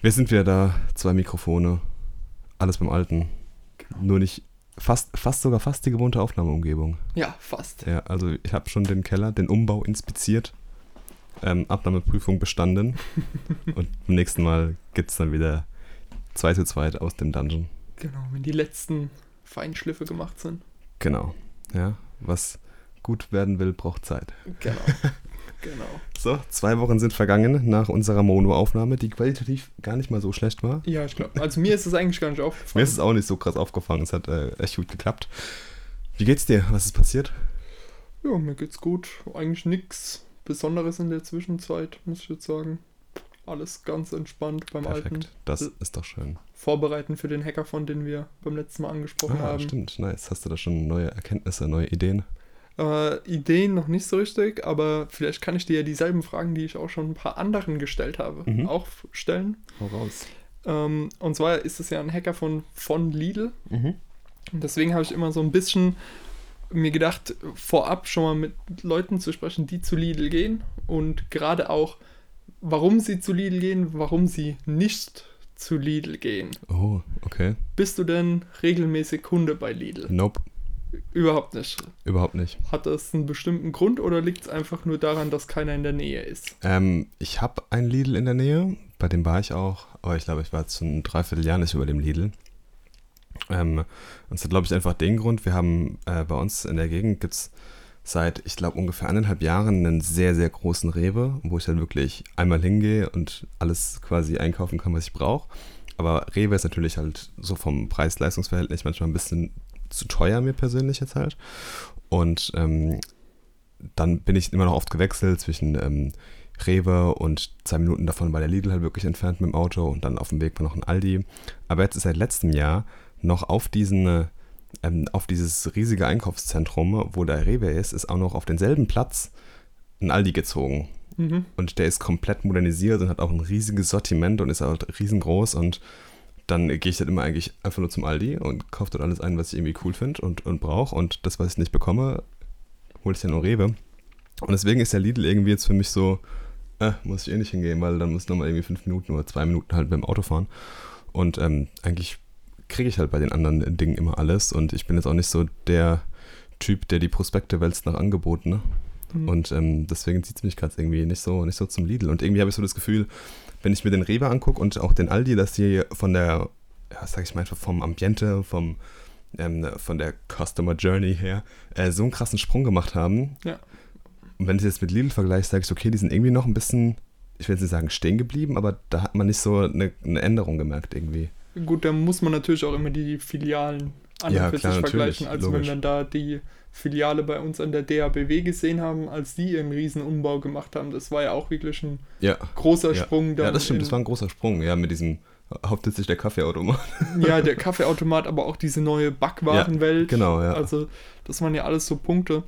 Wir sind wieder da, zwei Mikrofone, alles beim Alten. Genau. Nur nicht, fast, fast sogar fast die gewohnte Aufnahmeumgebung. Ja, fast. Ja, also ich habe schon den Keller, den Umbau inspiziert, ähm, Abnahmeprüfung bestanden und beim nächsten Mal gibt es dann wieder zwei zu zweit aus dem Dungeon. Genau, wenn die letzten Feinschliffe gemacht sind. Genau, ja, was gut werden will, braucht Zeit. Genau. genau. So, zwei Wochen sind vergangen nach unserer Mono-Aufnahme, die qualitativ gar nicht mal so schlecht war. Ja, ich glaube. Also mir ist es eigentlich gar nicht Mir aufgefallen. ist es auch nicht so krass aufgefallen, es hat äh, echt gut geklappt. Wie geht's dir? Was ist passiert? Ja, mir geht's gut. Eigentlich nichts Besonderes in der Zwischenzeit, muss ich jetzt sagen. Alles ganz entspannt beim Alten. Perfekt, das ist doch schön. Vorbereiten für den Hackathon, den wir beim letzten Mal angesprochen Ah, haben. stimmt, nice. Hast du da schon neue Erkenntnisse, neue Ideen? Äh, Ideen noch nicht so richtig, aber vielleicht kann ich dir ja dieselben Fragen, die ich auch schon ein paar anderen gestellt habe, Mhm. auch stellen. Hau raus. Ähm, und zwar ist es ja ein Hackathon von Lidl. Mhm. Und deswegen habe ich immer so ein bisschen mir gedacht, vorab schon mal mit Leuten zu sprechen, die zu Lidl gehen und gerade auch, warum sie zu Lidl gehen, warum sie nicht zu Lidl gehen. Oh, okay. Bist du denn regelmäßig Kunde bei Lidl? Nope, Überhaupt nicht. überhaupt nicht. Hat das einen bestimmten Grund oder liegt es einfach nur daran, dass keiner in der Nähe ist? Ähm, ich habe ein Lidl in der Nähe, bei dem war ich auch, aber ich glaube, ich war jetzt ein Dreivierteljahr nicht über dem Lidl. Ähm, und es hat, glaube ich, einfach den Grund, wir haben äh, bei uns in der Gegend gibt es seit, ich glaube, ungefähr eineinhalb Jahren einen sehr, sehr großen Rewe, wo ich dann wirklich einmal hingehe und alles quasi einkaufen kann, was ich brauche. Aber Rewe ist natürlich halt so vom Preis-Leistungs-Verhältnis manchmal ein bisschen zu teuer mir persönlich jetzt halt. Und ähm, dann bin ich immer noch oft gewechselt zwischen ähm, Rewe und zwei Minuten davon war der Lidl halt wirklich entfernt mit dem Auto und dann auf dem Weg war noch ein Aldi. Aber jetzt ist seit letztem Jahr noch auf diesen, äh, ähm, auf dieses riesige Einkaufszentrum, wo der Rewe ist, ist auch noch auf denselben Platz ein Aldi gezogen. Mhm. Und der ist komplett modernisiert und hat auch ein riesiges Sortiment und ist halt riesengroß und dann gehe ich dann immer eigentlich einfach nur zum Aldi und kaufe dort alles ein, was ich irgendwie cool finde und, und brauche. Und das, was ich nicht bekomme, hole ich dann nur Rewe. Und deswegen ist der Lidl irgendwie jetzt für mich so, äh, muss ich eh nicht hingehen, weil dann muss ich nochmal irgendwie fünf Minuten oder zwei Minuten halt mit dem Auto fahren. Und ähm, eigentlich kriege ich halt bei den anderen Dingen immer alles. Und ich bin jetzt auch nicht so der Typ, der die Prospekte wälzt nach Angeboten. Ne? Mhm. Und ähm, deswegen zieht es mich gerade irgendwie nicht so, nicht so zum Lidl. Und irgendwie habe ich so das Gefühl, wenn ich mir den Rewe angucke und auch den Aldi, dass die von der, ja, sag ich mal einfach vom Ambiente, vom, ähm, von der Customer Journey her, äh, so einen krassen Sprung gemacht haben. Ja. Und wenn ich das jetzt mit Lidl vergleiche, sage ich, okay, die sind irgendwie noch ein bisschen, ich will jetzt nicht sagen stehen geblieben, aber da hat man nicht so eine, eine Änderung gemerkt irgendwie. Gut, da muss man natürlich auch immer die Filialen an Ja, klar, vergleichen. Also logisch. wenn wir da die Filiale bei uns an der DABW gesehen haben, als die ihren riesen Umbau gemacht haben, das war ja auch wirklich ein Ja, großer ja. Sprung. ja das stimmt, das war ein großer Sprung, ja, mit diesem hauptsächlich der Kaffeeautomat. Ja, der Kaffeeautomat, aber auch diese neue Backwarenwelt. genau, ja. Also, das waren ja alles so Punkte.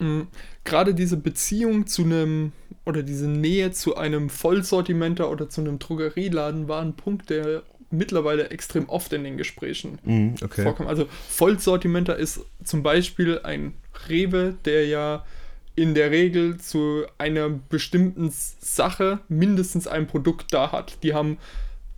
Mhm. Gerade diese Beziehung zu einem oder diese Nähe zu einem Vollsortimenter oder zu einem Drogerieladen war ein Punkt, der mittlerweile extrem oft in den Gesprächen Mhm, okay. vorkommt. Also Vollsortimenter ist zum Beispiel ein Rewe, der ja in der Regel zu einer bestimmten Sache mindestens ein Produkt da hat. Die haben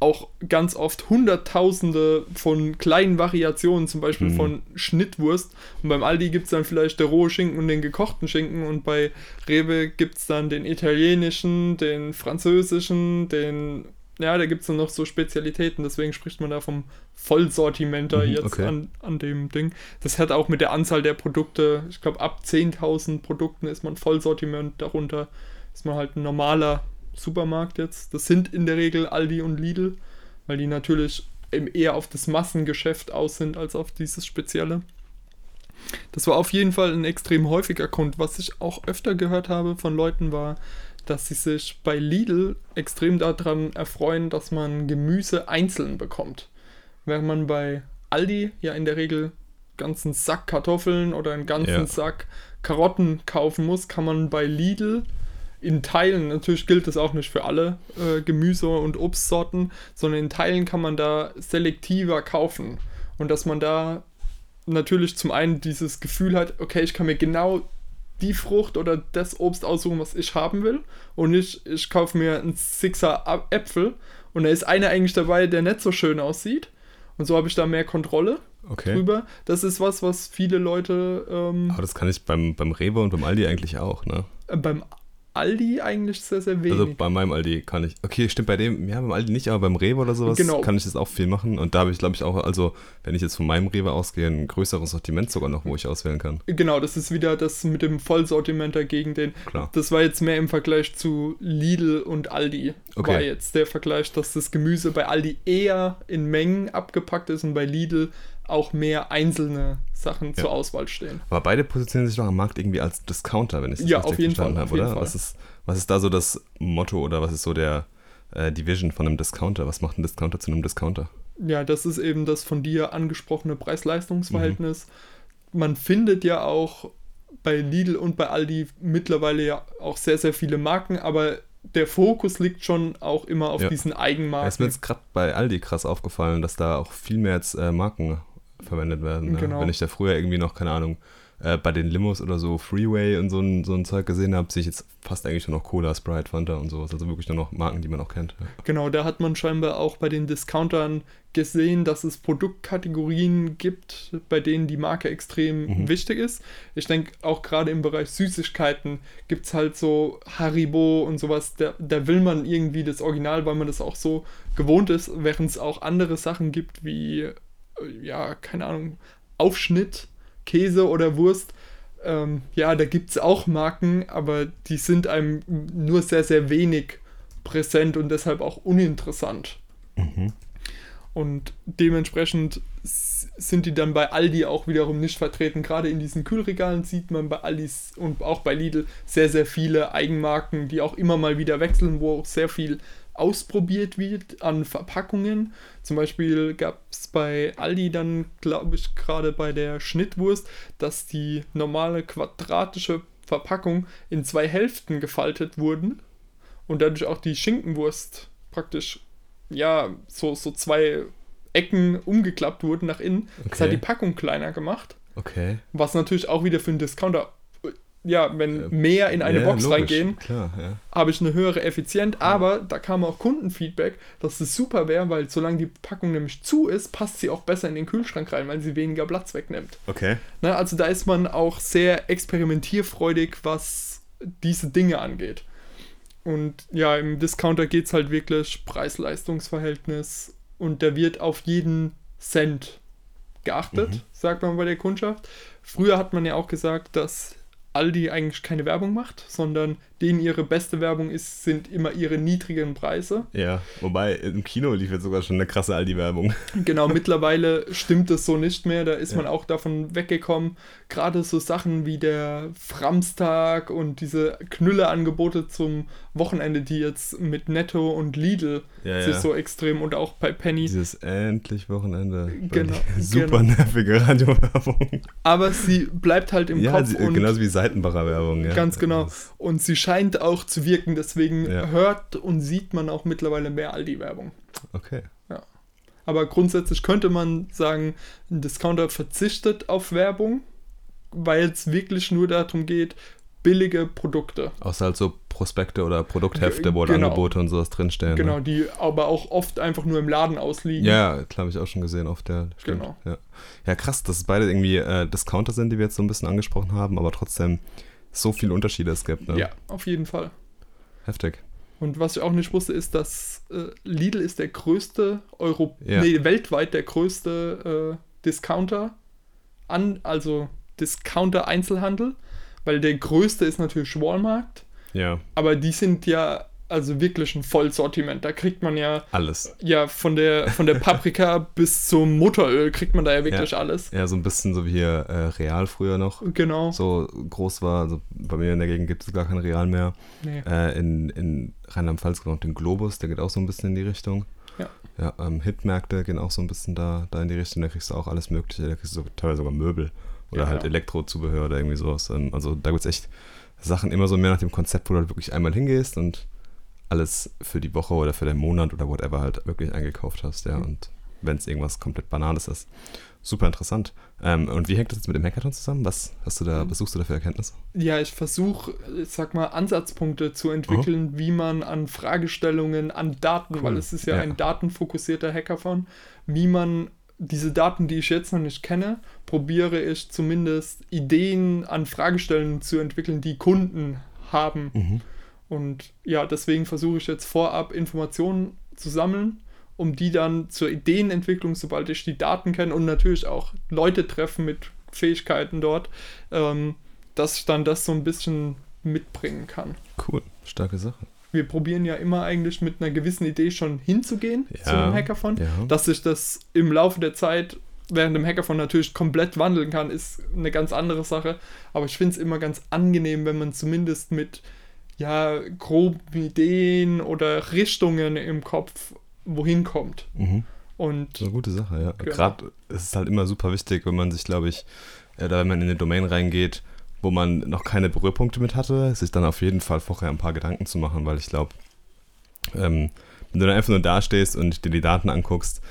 auch ganz oft Hunderttausende von kleinen Variationen, zum Beispiel Mhm. von Schnittwurst. Und beim Aldi gibt es dann vielleicht der rohe Schinken und den gekochten Schinken. Und bei Rewe gibt es dann den italienischen, den französischen, den. Ja, da gibt es dann noch so Spezialitäten. Deswegen spricht man da vom Vollsortimenter Mhm, jetzt okay. an, an dem Ding. Das hat auch mit der Anzahl der Produkte, ich glaube, ab 10.000 Produkten ist man Vollsortiment. Darunter ist man halt ein normaler Supermarkt jetzt. Das sind in der Regel Aldi und Lidl, weil die natürlich eher auf das Massengeschäft aus sind als auf dieses Spezielle. Das war auf jeden Fall ein extrem häufiger Grund. Was ich auch öfter gehört habe von Leuten war, dass sie sich bei Lidl extrem daran erfreuen, dass man Gemüse einzeln bekommt. Während man bei Aldi ja in der Regel ganzen Sack Kartoffeln oder einen ganzen Ja. Sack Karotten kaufen muss, kann man bei Lidl in Teilen, natürlich gilt das auch nicht für alle äh, Gemüse- und Obstsorten, sondern in Teilen kann man da selektiver kaufen. Und dass man da natürlich zum einen dieses Gefühl hat, okay, ich kann mir genau die Frucht oder das Obst aussuchen, was ich haben will. Und nicht, ich kaufe mir einen Sixer Äpfel Und da ist einer eigentlich dabei, der nicht so schön aussieht. Und so habe ich da mehr Kontrolle Okay. drüber. Das ist was, was viele Leute ähm, Aber das kann ich beim, beim Rewe und beim Aldi eigentlich auch, ne? äh, beim Aldi eigentlich sehr, sehr wenig. Also bei meinem Aldi kann ich. Okay, stimmt bei dem, ja, beim Aldi nicht, aber beim Rewe oder sowas Genau. kann ich das auch viel machen. Und da habe ich, glaube ich, auch, also wenn ich jetzt von meinem Rewe ausgehe, ein größeres Sortiment sogar noch, wo ich auswählen kann. Genau, das ist wieder das mit dem Vollsortiment dagegen den. Klar. Das war jetzt mehr im Vergleich zu Lidl und Aldi. Okay. War jetzt der Vergleich, dass das Gemüse bei Aldi eher in Mengen abgepackt ist und bei Lidl auch mehr einzelne Sachen zur Auswahl stehen. Aber beide positionieren sich doch am Markt irgendwie als Discounter, wenn ich das Ja, richtig verstanden Fall, habe, auf jeden oder? Fall. Was ist, was ist da so das Motto oder was ist so der äh, die Vision von einem Discounter? Was macht ein Discounter zu einem Discounter? Ja, das ist eben das von dir angesprochene Preis-Leistungs-Verhältnis. Mhm. Man findet ja auch bei Lidl und bei Aldi mittlerweile ja auch sehr, sehr viele Marken, aber der Fokus liegt schon auch immer auf Ja. diesen Ja, ist mir Eigenmarken. jetzt gerade bei Aldi krass aufgefallen, dass da auch viel mehr jetzt äh, Marken verwendet werden. Ne? Genau. Wenn ich da früher irgendwie noch, keine Ahnung, äh, bei den Limos oder so Freeway und so ein, so ein Zeug gesehen habe, sehe ich jetzt fast eigentlich nur noch Cola, Sprite, Fanta und sowas. Also wirklich nur noch Marken, die man auch kennt. Ja. Genau, da hat man scheinbar auch bei den Discountern gesehen, dass es Produktkategorien gibt, bei denen die Marke extrem Mhm. wichtig ist. Ich denke, auch gerade im Bereich Süßigkeiten gibt es halt so Haribo und sowas, da, da will man irgendwie das Original, weil man das auch so gewohnt ist, während es auch andere Sachen gibt wie, ja, keine Ahnung, Aufschnitt, Käse oder Wurst. Ähm, ja, da gibt es auch Marken, aber die sind einem nur sehr, sehr wenig präsent und deshalb auch uninteressant. Mhm. Und dementsprechend sind die dann bei Aldi auch wiederum nicht vertreten. Gerade in diesen Kühlregalen sieht man bei Aldis und auch bei Lidl sehr, sehr viele Eigenmarken, die auch immer mal wieder wechseln, wo auch sehr viel ausprobiert wird an Verpackungen. Zum Beispiel gab es bei Aldi dann, glaube ich, gerade bei der Schnittwurst, dass die normale quadratische Verpackung in zwei Hälften gefaltet wurden und dadurch auch die Schinkenwurst praktisch, ja, so, so zwei Ecken umgeklappt wurden nach innen. Das hat Okay. die Packung kleiner gemacht, Okay. was natürlich auch wieder für einen Discounter, ja, wenn Äh, mehr in eine Ja, Box logisch, reingehen, ja. habe ich eine höhere Effizienz, aber da kam auch Kundenfeedback, dass es super wäre, weil solange die Packung nämlich zu ist, passt sie auch besser in den Kühlschrank rein, weil sie weniger Platz wegnimmt. Okay. Ne, also da ist man auch sehr experimentierfreudig, was diese Dinge angeht. Und ja, im Discounter geht es halt wirklich Preis-Leistungs-Verhältnis und da wird auf jeden Cent geachtet, Mhm. sagt man bei der Kundschaft. Früher hat man ja auch gesagt, dass Aldi eigentlich keine Werbung macht, sondern denen ihre beste Werbung ist, sind immer ihre niedrigen Preise. Ja, wobei im Kino lief jetzt sogar schon eine krasse Aldi-Werbung. Genau, mittlerweile stimmt es so nicht mehr. Da ist Ja. man auch davon weggekommen. Gerade so Sachen wie der Framstag und diese Knülle-Angebote zum Wochenende, die jetzt mit Netto und Lidl Ja, sich ja. so extrem und auch bei Penny. Dieses endlich Wochenende. Genau, Super genau. nervige Radiowerbung. Aber sie bleibt halt im Ja, Kopf und genauso wie Seitenbacher Werbung. Ja. ganz genau. Das- Und sie scheint auch zu wirken. Deswegen Ja. hört und sieht man auch mittlerweile mehr Aldi-Werbung. Okay. Aber grundsätzlich könnte man sagen, ein Discounter verzichtet auf Werbung, weil es wirklich nur darum geht, billige Produkte. Außer halt so Prospekte oder Produkthefte, wo Genau. Angebote und sowas drinstehen. Genau, Ne? die aber auch oft einfach nur im Laden ausliegen. Ja, klar, habe ich auch schon gesehen auf der. Stimmt. Genau. Ja. ja, krass, dass es beide irgendwie äh, Discounter sind, die wir jetzt so ein bisschen angesprochen haben, aber trotzdem so viele Unterschiede es gibt. Ne? ja, auf jeden Fall. Heftig. Und was ich auch nicht wusste, ist, dass äh, Lidl ist der größte Euro Ja. nee, weltweit der größte äh, Discounter an, also Discounter Einzelhandel, weil der größte ist natürlich Walmart, Ja, aber die sind ja also wirklich ein Vollsortiment. Da kriegt man ja alles. ja von der von der Paprika bis zum Motoröl kriegt man da ja wirklich alles. Ja, so ein bisschen so wie hier äh, Real früher noch Genau. so groß war. Also bei mir in der Gegend gibt es gar kein Real mehr. Nee. Äh, in in Rheinland-Pfalz gibt es noch den Globus, der geht auch so ein bisschen in die Richtung. Ja. Ja, ähm, Hitmärkte gehen auch so ein bisschen da, da in die Richtung. Da kriegst du auch alles Mögliche. Da kriegst du teilweise sogar Möbel oder Ja, halt ja. Elektrozubehör oder irgendwie sowas. Ähm, also da gibt es echt Sachen immer so mehr nach dem Konzept, wo du halt wirklich einmal hingehst und alles für die Woche oder für den Monat oder whatever halt wirklich eingekauft hast. Ja, Mhm. und wenn es irgendwas komplett Banales ist. Super interessant. Ähm, und wie hängt das jetzt mit dem Hackathon zusammen? Was hast du da, was suchst du da für Erkenntnisse? Ja, ich versuche, ich sag mal, Ansatzpunkte zu entwickeln, wie man an Fragestellungen, an Daten, Cool. weil es ist ja, Ja. ein datenfokussierter Hackathon, wie man diese Daten, die ich jetzt noch nicht kenne, probiere ich zumindest Ideen an Fragestellungen zu entwickeln, die Kunden haben. Mhm. Und ja, deswegen versuche ich jetzt vorab Informationen zu sammeln, um die dann zur Ideenentwicklung, sobald ich die Daten kenne und natürlich auch Leute treffen mit Fähigkeiten dort, ähm, dass ich dann das so ein bisschen mitbringen kann. Cool, starke Sache. Wir probieren ja immer eigentlich mit einer gewissen Idee schon hinzugehen zu Ja, einem Hackathon. ja. Dass sich das im Laufe der Zeit während dem Hackathon natürlich komplett wandeln kann, ist eine ganz andere Sache. Aber ich finde es immer ganz angenehm, wenn man zumindest mit ja, groben Ideen oder Richtungen im Kopf wohin kommt. Mhm. Und So eine gute Sache, ja. Genau. Gerade ist es halt immer super wichtig, wenn man sich, glaube ich, da wenn man in eine Domain reingeht, wo man noch keine Berührpunkte mit hatte, sich dann auf jeden Fall vorher ein paar Gedanken zu machen, weil ich glaube, ähm, wenn du dann einfach nur dastehst und dir die Daten anguckst,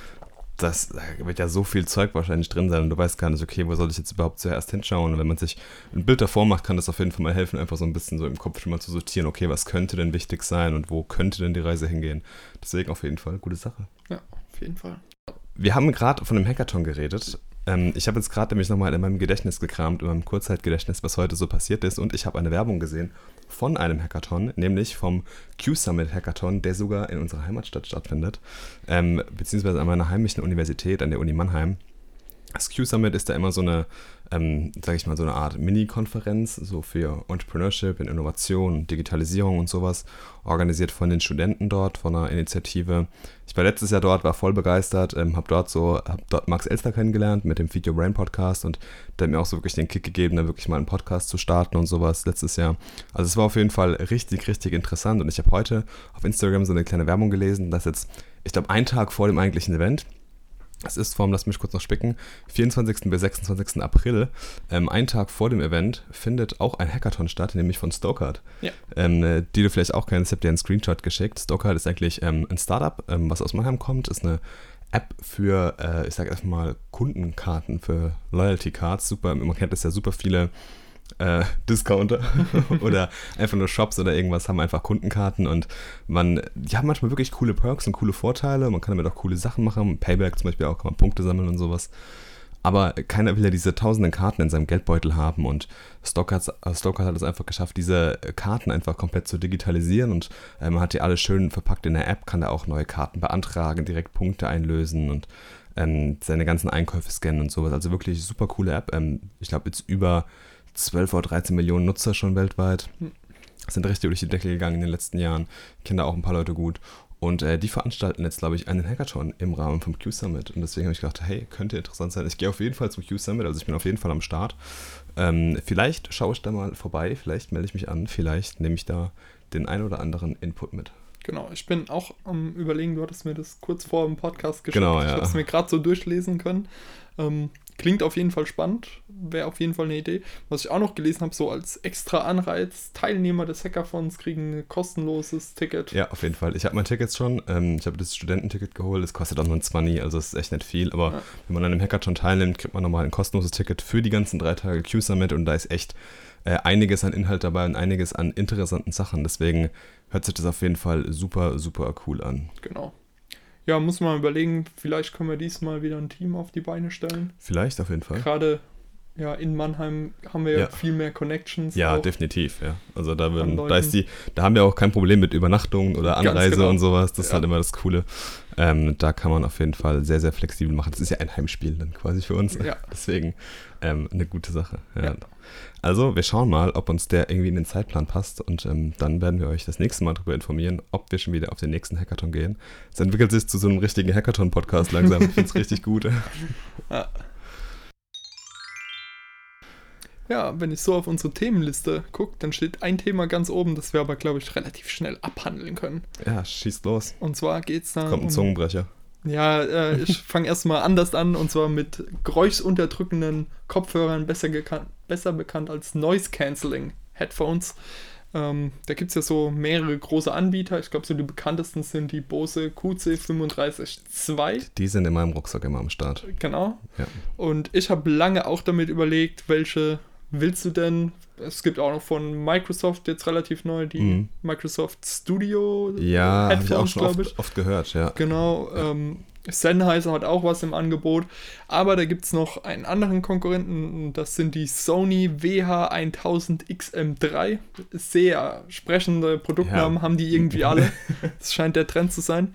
das da wird ja so viel Zeug wahrscheinlich drin sein und du weißt gar nicht, okay, wo soll ich jetzt überhaupt zuerst hinschauen? Und wenn man sich ein Bild davor macht, kann das auf jeden Fall mal helfen, einfach so ein bisschen so im Kopf schon mal zu sortieren, okay, was könnte denn wichtig sein und wo könnte denn die Reise hingehen? Deswegen auf jeden Fall gute Sache. ja, auf jeden Fall. Wir haben gerade von einem Hackathon geredet. Ähm, ich habe jetzt gerade nämlich nochmal in meinem Gedächtnis gekramt, in meinem Kurzzeitgedächtnis, was heute so passiert ist. Und ich habe eine Werbung gesehen von einem Hackathon, nämlich vom Q-Summit Hackathon, der sogar in unserer Heimatstadt stattfindet, ähm, beziehungsweise an meiner heimischen Universität, an der Uni Mannheim. Das Q-Summit ist da immer so eine, ähm, sage ich mal, so eine Art Mini-Konferenz, so für Entrepreneurship, in Innovation, Digitalisierung und sowas, organisiert von den Studenten dort, von einer Initiative. Ich war letztes Jahr dort, war voll begeistert, ähm, habe dort so, habe dort Max Elster kennengelernt mit dem Video Brain Podcast und der hat mir auch so wirklich den Kick gegeben, da wirklich mal einen Podcast zu starten und sowas letztes Jahr. Also es war auf jeden Fall richtig, richtig interessant und ich habe heute auf Instagram so eine kleine Werbung gelesen, dass jetzt, ich glaube, ein Tag vor dem eigentlichen Event, es ist vom, lass mich kurz noch spicken, 24. bis 26. April, ähm, ein Tag vor dem Event, findet auch ein Hackathon statt, nämlich von Stokart. Ja. Ähm, äh, die du vielleicht auch kennst, ich habe dir einen Screenshot geschickt. Stokart ist eigentlich ähm, ein Startup, ähm, was aus Mannheim kommt, ist eine App für, äh, ich sage erstmal, Kundenkarten, für Loyalty Cards. Super, man kennt das ja super viele äh, Discounter oder einfach nur Shops oder irgendwas haben einfach Kundenkarten und man, die haben manchmal wirklich coole Perks und coole Vorteile. Man kann damit auch coole Sachen machen. Payback zum Beispiel auch, kann man Punkte sammeln und sowas. Aber keiner will ja diese tausenden Karten in seinem Geldbeutel haben und Stockard, Stockard hat es einfach geschafft, diese Karten einfach komplett zu digitalisieren und äh, man hat die alle schön verpackt in der App, kann da auch neue Karten beantragen, direkt Punkte einlösen und ähm, seine ganzen Einkäufe scannen und sowas. Also wirklich super coole App. Ähm, ich glaube, jetzt über 12 oder 13 Millionen Nutzer schon weltweit. Hm. Sind richtig durch die Decke gegangen in den letzten Jahren. Kennen da auch ein paar Leute gut. Und äh, die veranstalten jetzt, glaube ich, einen Hackathon im Rahmen vom Q-Summit. Und deswegen habe ich gedacht, hey, könnte interessant sein. Ich gehe auf jeden Fall zum Q-Summit, also ich bin auf jeden Fall am Start. Ähm, vielleicht schaue ich da mal vorbei, vielleicht melde ich mich an, vielleicht nehme ich da den ein oder anderen Input mit. Genau, ich bin auch am überlegen, du hattest mir das kurz vor dem Podcast geschickt. Genau, Ich ja. habe es mir gerade so durchlesen können. Ähm, klingt auf jeden Fall spannend, wäre auf jeden Fall eine Idee. Was ich auch noch gelesen habe, so als extra Anreiz, Teilnehmer des Hackathons kriegen ein kostenloses Ticket. Ja, auf jeden Fall. Ich habe mein Ticket schon. Ähm, ich habe das Studententicket geholt. Das kostet auch nur ein 20, also ist echt nicht viel. Aber Ja. wenn man an einem Hackathon teilnimmt, kriegt man nochmal ein kostenloses Ticket für die ganzen drei Tage Q-Summit. Und da ist echt äh, einiges an Inhalt dabei und einiges an interessanten Sachen. Deswegen hört sich das auf jeden Fall super, super cool an. Genau. Ja, muss man überlegen, vielleicht können wir diesmal wieder ein Team auf die Beine stellen. Vielleicht auf jeden Fall. Gerade ja, in Mannheim haben wir ja, viel mehr Connections. Ja, definitiv, ja. Also da, würden, da ist die, da haben wir auch kein Problem mit Übernachtungen oder Anreise genau. und sowas. Das ist Ja. halt immer das Coole. Ähm, da kann man auf jeden Fall sehr, sehr flexibel machen. Das ist ja ein Heimspiel dann quasi für uns. Ja. Deswegen ähm, eine gute Sache. Ja. Ja. Also wir schauen mal, ob uns der irgendwie in den Zeitplan passt und ähm, dann werden wir euch das nächste Mal darüber informieren, ob wir schon wieder auf den nächsten Hackathon gehen. Es entwickelt sich zu so einem richtigen Hackathon-Podcast langsam. Ich finde es richtig gut. Ja, wenn ich so auf unsere Themenliste gucke, dann steht ein Thema ganz oben, das wir aber, glaube ich, relativ schnell abhandeln können. Ja, schießt los. Und zwar geht es da Kommt ein um... Zungenbrecher. Ja, äh, ich fange erstmal anders an, und zwar mit geräuschsunterdrückenden Kopfhörern, besser, besser bekannt als Noise Cancelling Headphones. Ähm, da gibt es ja so mehrere große Anbieter. Ich glaube, so die bekanntesten sind die Bose QC35-2. Die sind in meinem Rucksack immer am Start. Genau. Ja. Und ich habe lange auch damit überlegt, welche willst du denn? Es gibt auch noch von Microsoft jetzt relativ neu die Mhm. Microsoft Studio Ja, habe ich auch Headphones, schon oft, oft gehört, ja. Genau, ähm, Sennheiser hat auch was im Angebot. Aber da gibt es noch einen anderen Konkurrenten, das sind die Sony WH1000XM3. Sehr sprechende Produktnamen Ja. haben die irgendwie alle. Das scheint der Trend zu sein.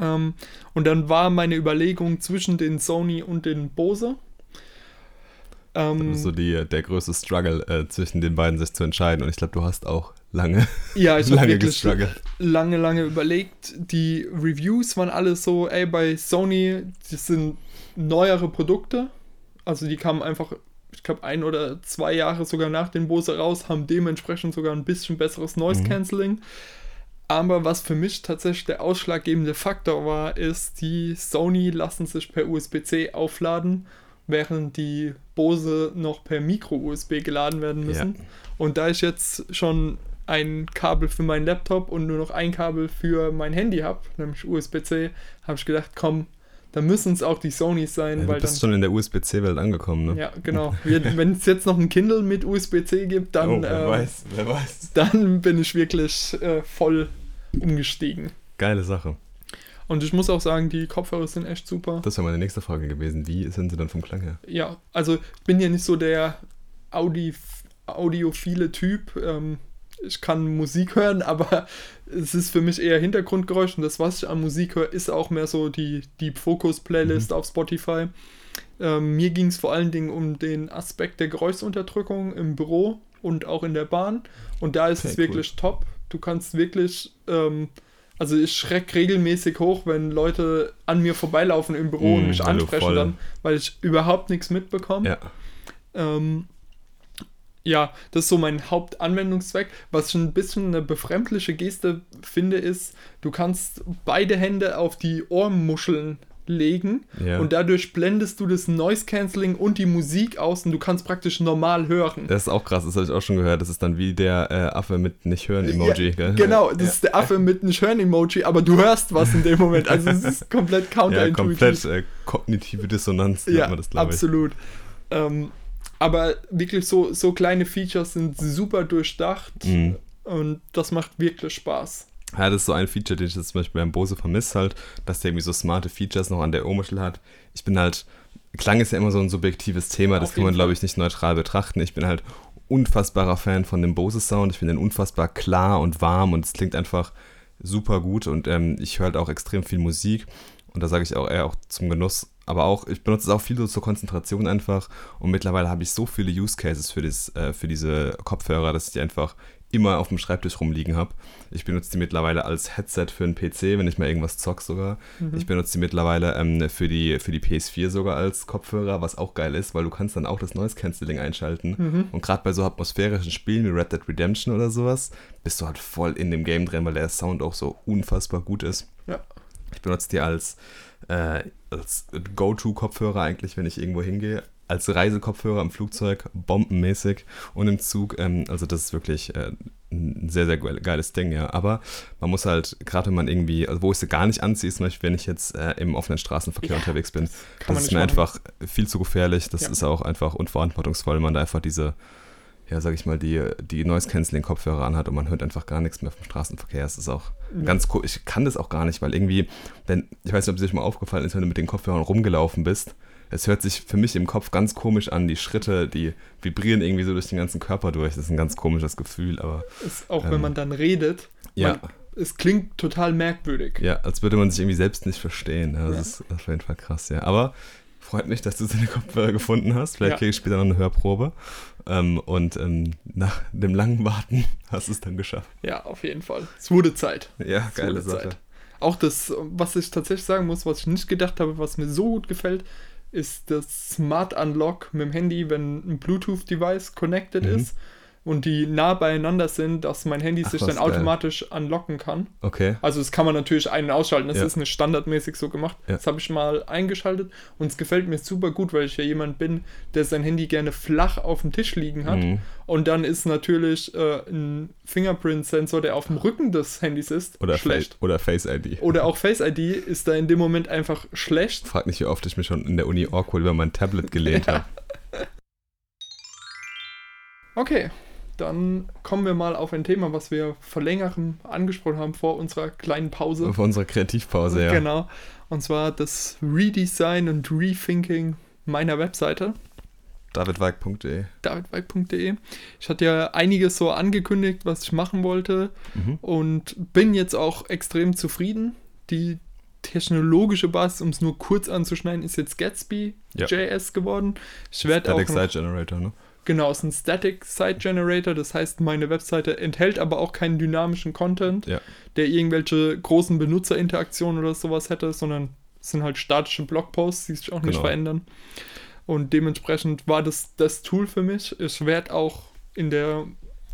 Ähm, und dann war meine Überlegung zwischen den Sony und den Bose. Ähm, so die, der größte Struggle äh, zwischen den beiden sich zu entscheiden. Und ich glaube, du hast auch lange, ja, ich lange wirklich lange, lange überlegt. Die Reviews waren alle so, ey, bei Sony, das sind neuere Produkte. Also die kamen einfach, ich glaube, ein oder zwei Jahre sogar nach den Bose raus, haben dementsprechend sogar ein bisschen besseres Noise Mhm. Cancelling. Aber was für mich tatsächlich der ausschlaggebende Faktor war, ist, die Sony lassen sich per USB-C aufladen, während die Bose noch per Micro-USB geladen werden müssen. Und da ich jetzt schon ein Kabel für meinen Laptop und nur noch ein Kabel für mein Handy habe, nämlich USB-C, habe ich gedacht, komm, da müssen es auch die Sonys sein, Ja, du weil bist dann. schon in der USB-C-Welt angekommen, ne? Ja, genau. Wenn es jetzt noch ein Kindle mit USB-C gibt, dann, oh, wer äh, weiß, wer weiß. dann bin ich wirklich äh, voll umgestiegen. Geile Sache. Und ich muss auch sagen, die Kopfhörer sind echt super. Das wäre meine nächste Frage gewesen. Wie sind sie dann vom Klang her? Ja, also ich bin ja nicht so der Audi audiophile Typ. Ähm, ich kann Musik hören, aber es ist für mich eher Hintergrundgeräusch und das, was ich an Musik höre, ist auch mehr so die Deep Focus Playlist auf Spotify. Ähm, mir ging es vor allen Dingen um den Aspekt der Geräuschsunterdrückung im Büro und auch in der Bahn. Und da ist Okay, es wirklich top. Du kannst wirklich, ähm, also ich schreck regelmäßig hoch, wenn Leute an mir vorbeilaufen im Büro und Mm, mich weil du ansprechen dann, weil ich überhaupt nichts mitbekomme. Ja. Ähm, ja, das ist so mein Hauptanwendungszweck. Was ich ein bisschen eine befremdliche Geste finde, ist, du kannst beide Hände auf die Ohrmuscheln legen Ja. und dadurch blendest du das Noise Cancelling und die Musik aus und du kannst praktisch normal hören. Das ist auch krass, das habe ich auch schon gehört. Das ist dann wie der äh, Affe mit nicht hören Emoji, ja? Genau, das ist der Affe mit einem Schön-Emoji, aber du hörst was in dem Moment. Also es ist komplett Ja, counterintuitiv. komplett äh, kognitive Dissonanz nennt Ja, man das, glaube ich. absolut. Ähm, aber wirklich so, so kleine Features sind super durchdacht Mhm. und das macht wirklich Spaß. Ja, das ist so ein Feature, den ich jetzt zum Beispiel beim Bose vermisse halt, dass der irgendwie so smarte Features noch an der Ohrmuschel hat. Ich bin halt, Klang ist ja immer so ein subjektives Thema, das kann man glaube ich nicht neutral betrachten. Ich bin halt unfassbarer Fan von dem Bose Sound. Ich finde den unfassbar klar und warm und es klingt einfach super gut und ähm, ich höre halt auch extrem viel Musik und da sage ich auch eher auch zum Genuss, aber auch, ich benutze es auch viel so zur Konzentration einfach und mittlerweile habe ich so viele Use Cases für, das, äh, für diese Kopfhörer, dass ich die einfach immer auf dem Schreibtisch rumliegen habe. Ich benutze die mittlerweile als Headset für einen PC, wenn ich mal irgendwas zock sogar. Mhm. Ich benutze die mittlerweile ähm, für, die, für die PS4 sogar als Kopfhörer, was auch geil ist, weil du kannst dann auch das Noise Cancelling einschalten. Mhm. Und gerade bei so atmosphärischen Spielen wie Red Dead Redemption oder sowas, bist du halt voll in dem Game drin, weil der Sound auch so unfassbar gut ist. Ja. Ich benutze die als, äh, als Go-To-Kopfhörer eigentlich, wenn ich irgendwo hingehe. Als Reisekopfhörer im Flugzeug, bombenmäßig und im Zug. Ähm, also das ist wirklich äh, ein sehr, sehr geil- geiles Ding, ja. Aber man muss halt, gerade wenn man irgendwie, also wo ich sie gar nicht anziehe, zum Beispiel, wenn ich jetzt äh, im offenen Straßenverkehr Ja, unterwegs bin. Man Das ist mir machen. einfach viel zu gefährlich. Das Ja. ist auch einfach unverantwortungsvoll, wenn man da einfach diese, ja, sag ich mal, die, die Noise-Canceling-Kopfhörer anhat und man hört einfach gar nichts mehr vom Straßenverkehr. Das ist auch Ja. ganz cool. Ich kann das auch gar nicht, weil irgendwie, wenn, ich weiß nicht, ob es dir schon mal aufgefallen ist, wenn du mit den Kopfhörern rumgelaufen bist, es hört sich für mich im Kopf ganz komisch an. Die Schritte, die vibrieren irgendwie so durch den ganzen Körper durch. Das ist ein ganz komisches Gefühl, aber Ist auch ähm, wenn man dann redet, ja. Man- es klingt total merkwürdig. Ja, als würde man sich irgendwie selbst nicht verstehen. Ja, das Ja. ist auf jeden Fall krass, ja. Aber freut mich, dass du so eine Kopfhörer gefunden hast. Vielleicht Ja. kriege ich später noch eine Hörprobe. Ähm, und ähm, nach dem langen Warten hast du es dann geschafft. Ja, auf jeden Fall. Es wurde Zeit. Ja, Es geile Sache. Zeit. Auch das, was ich tatsächlich sagen muss, was ich nicht gedacht habe, was mir so gut gefällt, ist das Smart Unlock mit dem Handy, wenn ein Bluetooth-Device connected Mhm. ist. Und die nah beieinander sind, dass mein Handy Ach, sich dann geil. automatisch unlocken kann. Okay. Also das kann man natürlich ein- und ausschalten, das Ja. ist nicht standardmäßig so gemacht. Ja. Das habe ich mal eingeschaltet und es gefällt mir super gut, weil ich ja jemand bin, der sein Handy gerne flach auf dem Tisch liegen hat. Mhm. Und dann ist natürlich äh, ein Fingerprint-Sensor, der auf dem Rücken des Handys ist, Oder, schlecht. Face, oder Face ID. Oder auch Face ID ist da in dem Moment einfach schlecht. Frag nicht, wie oft ich mich schon in der Uni awkward über mein Tablet gelehnt Ja. habe. Okay, dann kommen wir mal auf ein Thema, was wir vor längerem angesprochen haben vor unserer kleinen Pause. Vor unserer Kreativpause, ja. Genau. Und zwar das Redesign und Rethinking meiner Webseite, davidweig.de. davidweig.de. Ich hatte ja einiges so angekündigt, was ich machen wollte Mhm. und bin jetzt auch extrem zufrieden. Die technologische Basis, um es nur kurz anzuschneiden, ist jetzt Gatsby Ja. JS geworden. Ich werde auch Static Site Generator, ne? Genau, es ist ein Static Site Generator, das heißt, meine Webseite enthält aber auch keinen dynamischen Content, Ja. der irgendwelche großen Benutzerinteraktionen oder sowas hätte, sondern es sind halt statische Blogposts, die sich auch nicht Genau. verändern. Und dementsprechend war das das Tool für mich. Ich werde auch in der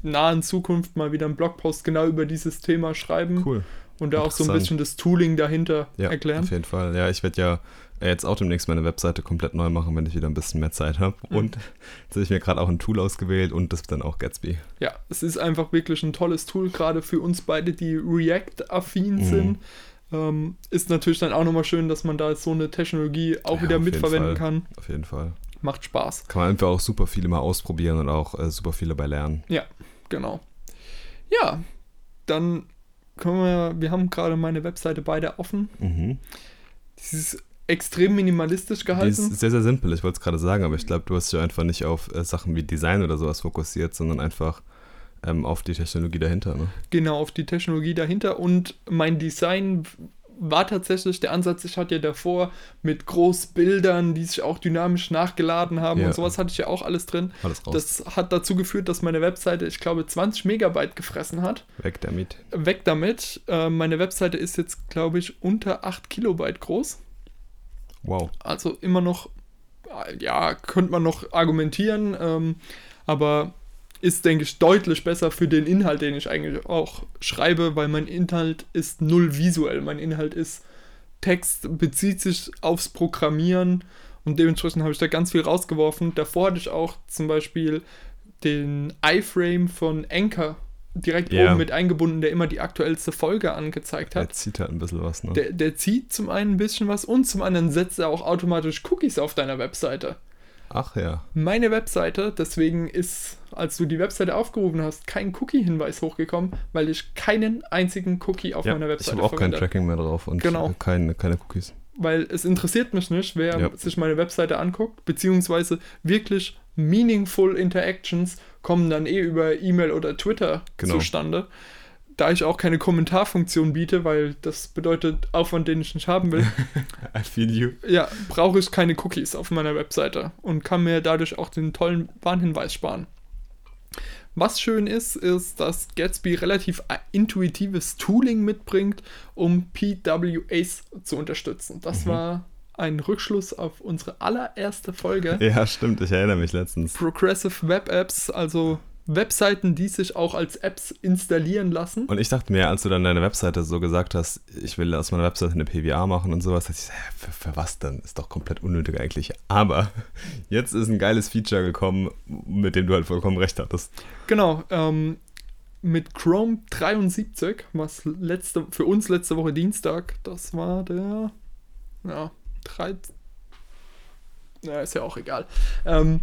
nahen Zukunft mal wieder einen Blogpost genau über dieses Thema schreiben Cool. und da auch so ein bisschen das Tooling dahinter Ja, erklären. auf jeden Fall. Ja, ich werde ja jetzt auch demnächst meine Webseite komplett neu machen, wenn ich wieder ein bisschen mehr Zeit habe. Mhm. Und jetzt habe ich mir gerade auch ein Tool ausgewählt und das dann auch Gatsby. Ja, es ist einfach wirklich ein tolles Tool, gerade für uns beide, die React-affin Mhm. sind. Ähm, ist natürlich dann auch nochmal schön, dass man da so eine Technologie auch Ja, wieder mitverwenden kann. Auf jeden Fall. Macht Spaß. Kann man einfach auch super viele mal ausprobieren und auch äh, super viele bei lernen. Genau. Ja, dann können wir, wir haben gerade meine Webseite beide offen. Mhm. Ist extrem minimalistisch Die gehalten. ist sehr, sehr simpel, ich wollte es gerade sagen, aber ich glaube, du hast dich einfach nicht auf äh, Sachen wie Design oder sowas fokussiert, sondern einfach ähm, auf die Technologie dahinter. Ne? genau auf die Technologie dahinter und mein Design war tatsächlich der Ansatz, ich hatte ja davor mit Großbildern, die sich auch dynamisch nachgeladen haben Ja. und sowas hatte ich ja auch alles drin. Alles raus. Das hat dazu geführt, dass meine Webseite, ich glaube, 20 Megabyte gefressen hat. Weg damit. Weg damit. Äh, meine Webseite ist jetzt, glaube ich, unter 8 Kilobyte groß. Wow. Also immer noch, ja, könnte man noch argumentieren, ähm, aber ist, denke ich, deutlich besser für den Inhalt, den ich eigentlich auch schreibe, weil mein Inhalt ist null visuell. Mein Inhalt ist Text, bezieht sich aufs Programmieren und dementsprechend habe ich da ganz viel rausgeworfen. Davor hatte ich auch zum Beispiel den iFrame von Anchor direkt Ja. oben mit eingebunden, der immer die aktuellste Folge angezeigt hat. Der zieht halt ein bisschen was. Ne? Der, der zieht zum einen ein bisschen was und zum anderen setzt er auch automatisch Cookies auf deiner Webseite. Ach ja. Meine Webseite, deswegen ist, als du die Webseite aufgerufen hast, kein Cookie-Hinweis hochgekommen, weil ich keinen einzigen Cookie auf ja meiner ich Webseite habe auch kein. Tracking mehr drauf und Genau. keine, keine Cookies. Weil es interessiert mich nicht, wer Ja. sich meine Webseite anguckt, beziehungsweise wirklich meaningful Interactions kommen dann eh über E-Mail oder Twitter Genau. zustande. Da ich auch keine Kommentarfunktion biete, weil das bedeutet Aufwand, den ich nicht haben will, I feel you. ja, brauche ich keine Cookies auf meiner Webseite und kann mir dadurch auch den tollen Warnhinweis sparen. Was schön ist, ist, dass Gatsby relativ intuitives Tooling mitbringt, um PWAs zu unterstützen. Das Mhm. war ein Rückschluss auf unsere allererste Folge. Ja, stimmt. Ich erinnere mich letztens. Progressive Web Apps, also Webseiten, die sich auch als Apps installieren lassen. Und ich dachte mir, als du dann deine Webseite so gesagt hast, ich will aus meiner Webseite eine PWA machen und sowas, dachte ich, hä, für, für was denn? Ist doch komplett unnötig eigentlich. Aber jetzt ist ein geiles Feature gekommen, mit dem du halt vollkommen recht hattest. Genau, ähm, mit Chrome 73, was letzte, für uns letzte Woche Dienstag, das war der, ja, 13, ja, ist ja auch egal, ähm,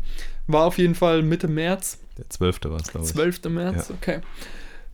war auf jeden Fall Mitte März, Der 12. war es, glaube ich. 12. März, okay,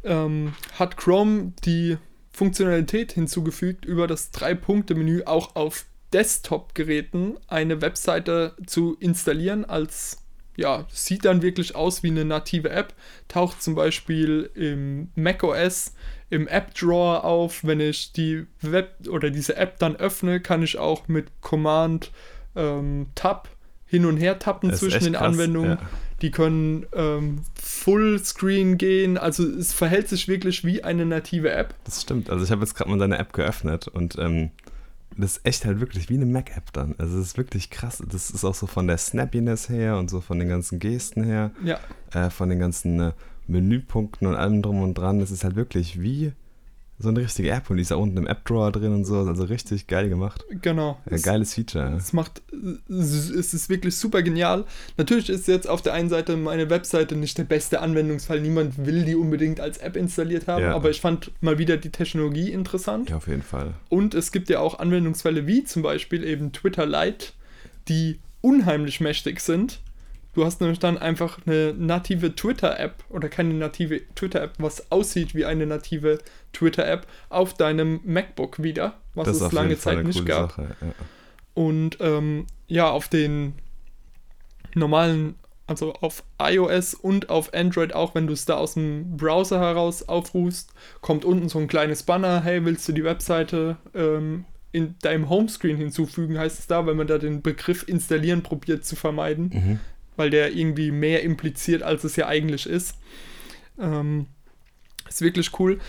ähm, hat Chrome die Funktionalität hinzugefügt, über das Drei-Punkte-Menü auch auf Desktop-Geräten eine Webseite zu installieren als ja, sieht dann wirklich aus wie eine native App, taucht zum Beispiel im macOS im App Drawer auf. Wenn ich die Web oder diese App dann öffne, kann ich auch mit Command ähm, Tab hin und her tappen zwischen den krass, Anwendungen. ja. Die können ähm, Fullscreen gehen, also es verhält sich wirklich wie eine native App. Das stimmt. Also ich habe jetzt gerade mal deine App geöffnet und ähm, das ist echt halt wirklich wie eine Mac-App dann. Also es ist wirklich krass. Das ist auch so von der Snappiness her und so von den ganzen Gesten her, Ja, äh, von den ganzen äh, Menüpunkten und allem drum und dran. Das ist halt wirklich wie so eine richtige App und die ist da unten im App-Drawer drin und so. Also richtig geil gemacht. genau. Äh, Es- geiles Feature. Es macht, es ist wirklich super genial. Natürlich ist jetzt auf der einen Seite meine Webseite nicht der beste Anwendungsfall. Niemand will die unbedingt als App installiert haben, Ja. aber ich fand mal wieder die Technologie interessant. Ja, auf jeden Fall. Und es gibt ja auch Anwendungsfälle wie zum Beispiel eben Twitter Lite, die unheimlich mächtig sind. Du hast nämlich dann einfach eine native Twitter-App oder keine native Twitter-App, was aussieht wie eine native Twitter-App auf deinem MacBook wieder, was das es lange Zeit nicht gab. Sache. Ja. Und ähm, ja, auf den normalen, also auf iOS und auf Android auch, wenn du es da aus dem Browser heraus aufrufst, kommt unten so ein kleines Banner, hey, willst du die Webseite ähm, in deinem Homescreen hinzufügen, heißt es da, wenn man da den Begriff installieren probiert zu vermeiden, Mhm. Weil der irgendwie mehr impliziert, als es ja eigentlich ist. Ähm, ist wirklich cool.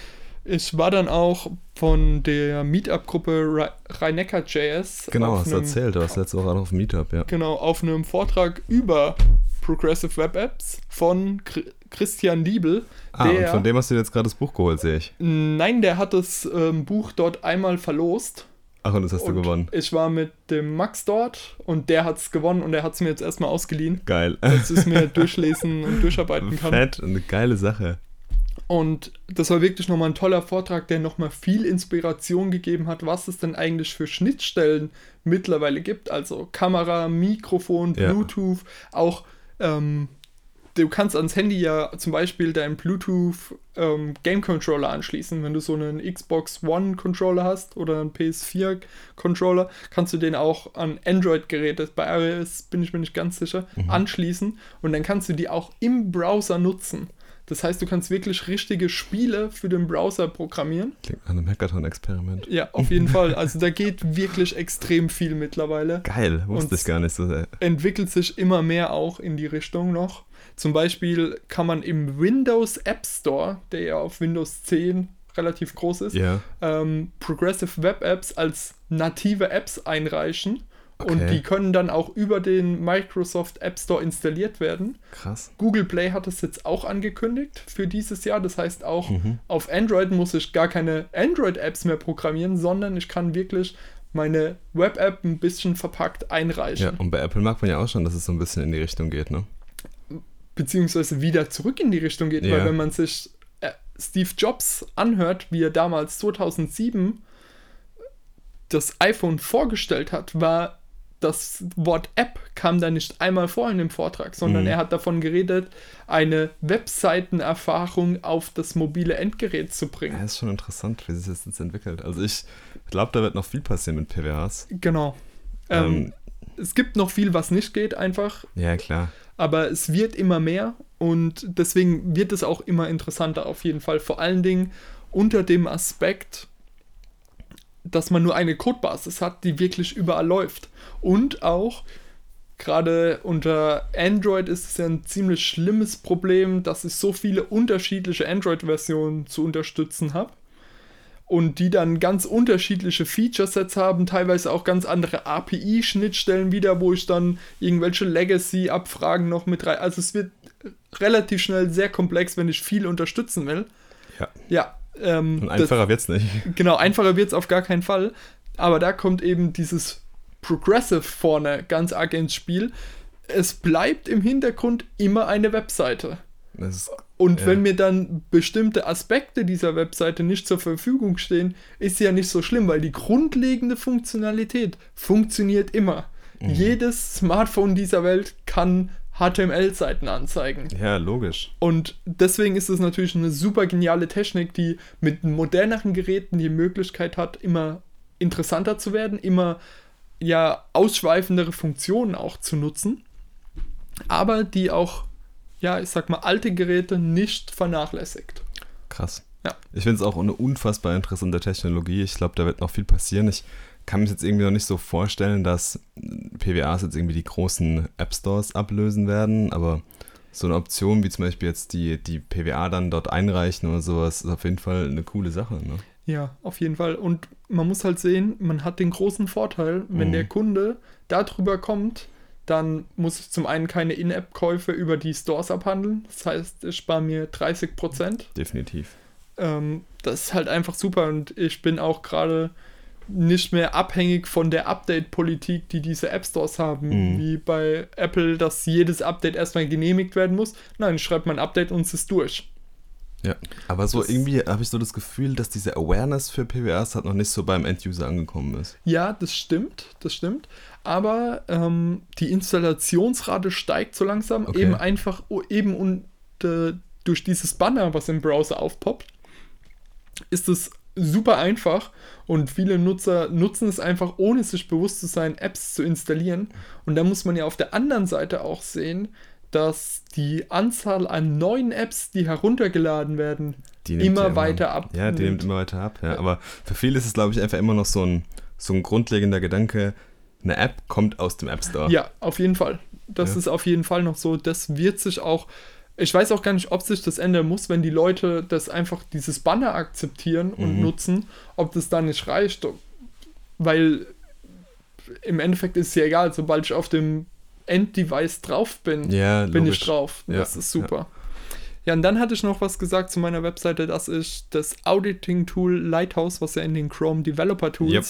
Ich war dann auch von der Meetup-Gruppe Rhein-Neckar.js Genau, hast du erzählt. Du warst letzte Woche auch auf dem Meetup, ja. Genau, auf einem Vortrag über Progressive Web Apps von Chri- Christian Liebel. Ah, und der- von dem hast du jetzt gerade das Buch geholt, sehe ich. Nein, der hat das ähm, Buch dort einmal verlost. Ach, und das hast du und gewonnen. Ich war mit dem Max dort und der hat es gewonnen und er hat es mir jetzt erstmal ausgeliehen, Geil. dass ich es mir durchlesen und durcharbeiten kann. Fett, eine geile Sache. Und das war wirklich nochmal ein toller Vortrag, der nochmal viel Inspiration gegeben hat, was es denn eigentlich für Schnittstellen mittlerweile gibt. Also Kamera, Mikrofon, Ja. Bluetooth, auch ähm, du kannst ans Handy ja zum Beispiel deinen Bluetooth ähm, Game Controller anschließen. Wenn du so einen Xbox One Controller hast oder einen PS4 Controller, kannst du den auch an Android-Geräte, bei iOS bin ich mir nicht ganz sicher, anschließen und dann kannst du die auch im Browser nutzen. Das heißt, du kannst wirklich richtige Spiele für den Browser programmieren. Klingt nach einem Hackathon-Experiment. Ja, auf jeden Fall. Also da geht wirklich extrem viel mittlerweile. Geil, wusste Und- ich gar nicht so sehr. Entwickelt sich immer mehr auch in die Richtung noch. Zum Beispiel kann man im Windows App Store, der ja auf Windows 10 relativ groß ist, Ja, ähm, Progressive Web Apps als native Apps einreichen. Und Okay. die können dann auch über den Microsoft App Store installiert werden. krass. Google Play hat es jetzt auch angekündigt für dieses Jahr. Das heißt, auch Mhm. auf Android muss ich gar keine Android-Apps mehr programmieren, sondern ich kann wirklich meine Web-App ein bisschen verpackt einreichen. Ja, und bei Apple mag man ja auch schon, dass es so ein bisschen in die Richtung geht, ne? Beziehungsweise wieder zurück in die Richtung geht, Ja. weil wenn man sich äh, Steve Jobs anhört, wie er damals 2007 das iPhone vorgestellt hat, war das Wort App kam da nicht einmal vor in dem Vortrag, sondern Mhm. er hat davon geredet, eine Webseitenerfahrung auf das mobile Endgerät zu Ja, bringen. ist schon interessant, wie sich das jetzt entwickelt. Also ich glaube, da wird noch viel passieren mit PWAs. Genau. Ähm, Ähm, es gibt noch viel, was nicht geht, einfach, ja, klar. Aber es wird immer mehr und deswegen wird es auch immer interessanter auf jeden Fall. Vor allen Dingen unter dem Aspekt, dass man nur eine Codebasis hat, die wirklich überall läuft. Und auch gerade unter Android ist es ja ein ziemlich schlimmes Problem, dass ich so viele unterschiedliche Android-Versionen zu unterstützen habe. Und die dann ganz unterschiedliche Feature-Sets haben, teilweise auch ganz andere API-Schnittstellen wieder, wo ich dann irgendwelche Legacy-Abfragen noch mit rein. Also es wird relativ schnell sehr komplex, wenn ich viel unterstützen will. Ja. Ja. Ähm, Und das- einfacher wird's nicht. Genau, einfacher wird es auf gar keinen Fall. Aber da kommt eben dieses Progressive vorne ganz arg ins Spiel. Es bleibt im Hintergrund immer eine Webseite. Ist, Und Ja. wenn mir dann bestimmte Aspekte dieser Webseite nicht zur Verfügung stehen, ist sie ja nicht so schlimm, weil die grundlegende Funktionalität funktioniert immer. Mhm. Jedes Smartphone dieser Welt kann HTML-Seiten anzeigen. ja, logisch. Und deswegen ist es natürlich eine super geniale Technik, die mit moderneren Geräten die Möglichkeit hat, immer interessanter zu werden, immer ja ausschweifendere Funktionen auch zu nutzen, aber die auch, ja, ich sag mal, alte Geräte nicht vernachlässigt. Krass. Ja. Ich finde es auch eine unfassbar interessante Technologie. Ich glaube, da wird noch viel passieren. Ich kann mir jetzt irgendwie noch nicht so vorstellen, dass PWAs jetzt irgendwie die großen App Stores ablösen werden, aber so eine Option wie zum Beispiel jetzt die, die PWA dann dort einreichen oder sowas ist auf jeden Fall eine coole Sache. Ne? Ja, auf jeden Fall. Und man muss halt sehen, man hat den großen Vorteil, wenn Mhm. der Kunde darüber kommt, dann muss ich zum einen keine In-App-Käufe über die Stores abhandeln. Das heißt, ich spare mir 30 Prozent. Definitiv. Ähm, das ist halt einfach super und ich bin auch gerade nicht mehr abhängig von der Update-Politik, die diese App-Stores haben, Mhm. wie bei Apple, dass jedes Update erstmal genehmigt werden muss. Nein, ich schreibe mein Update und es ist durch. Ja. Aber so Das- irgendwie habe ich so das Gefühl, dass diese Awareness für PWAs halt noch nicht so beim End-User angekommen ist. Ja, das stimmt, das stimmt. Aber ähm, die Installationsrate steigt so langsam, Okay. eben einfach eben und äh, durch dieses Banner, was im Browser aufpoppt, ist es super einfach und viele Nutzer nutzen es einfach, ohne sich bewusst zu sein, Apps zu installieren. Und da muss man ja auf der anderen Seite auch sehen, dass die Anzahl an neuen Apps, die heruntergeladen werden, immer ja weiter ab. Ja, die nimmt immer weiter ab. Ja. Aber für viele ist es, glaube ich, einfach immer noch so ein, so ein grundlegender Gedanke, eine App kommt aus dem App Store. Ja, auf jeden Fall. Das Ja. ist auf jeden Fall noch so. Das wird sich auch. Ich weiß auch gar nicht, ob sich das ändern muss, wenn die Leute das einfach dieses Banner akzeptieren und Mhm. nutzen, ob das dann nicht reicht. Weil im Endeffekt ist es ja egal, sobald ich auf dem Enddevice drauf bin, Ja, bin logisch. ich drauf. Ja, Das ist super. Ja. und dann hatte ich noch was gesagt zu meiner Webseite, dass ich das Auditing-Tool Lighthouse, was ja in den Chrome Developer Tools Yep.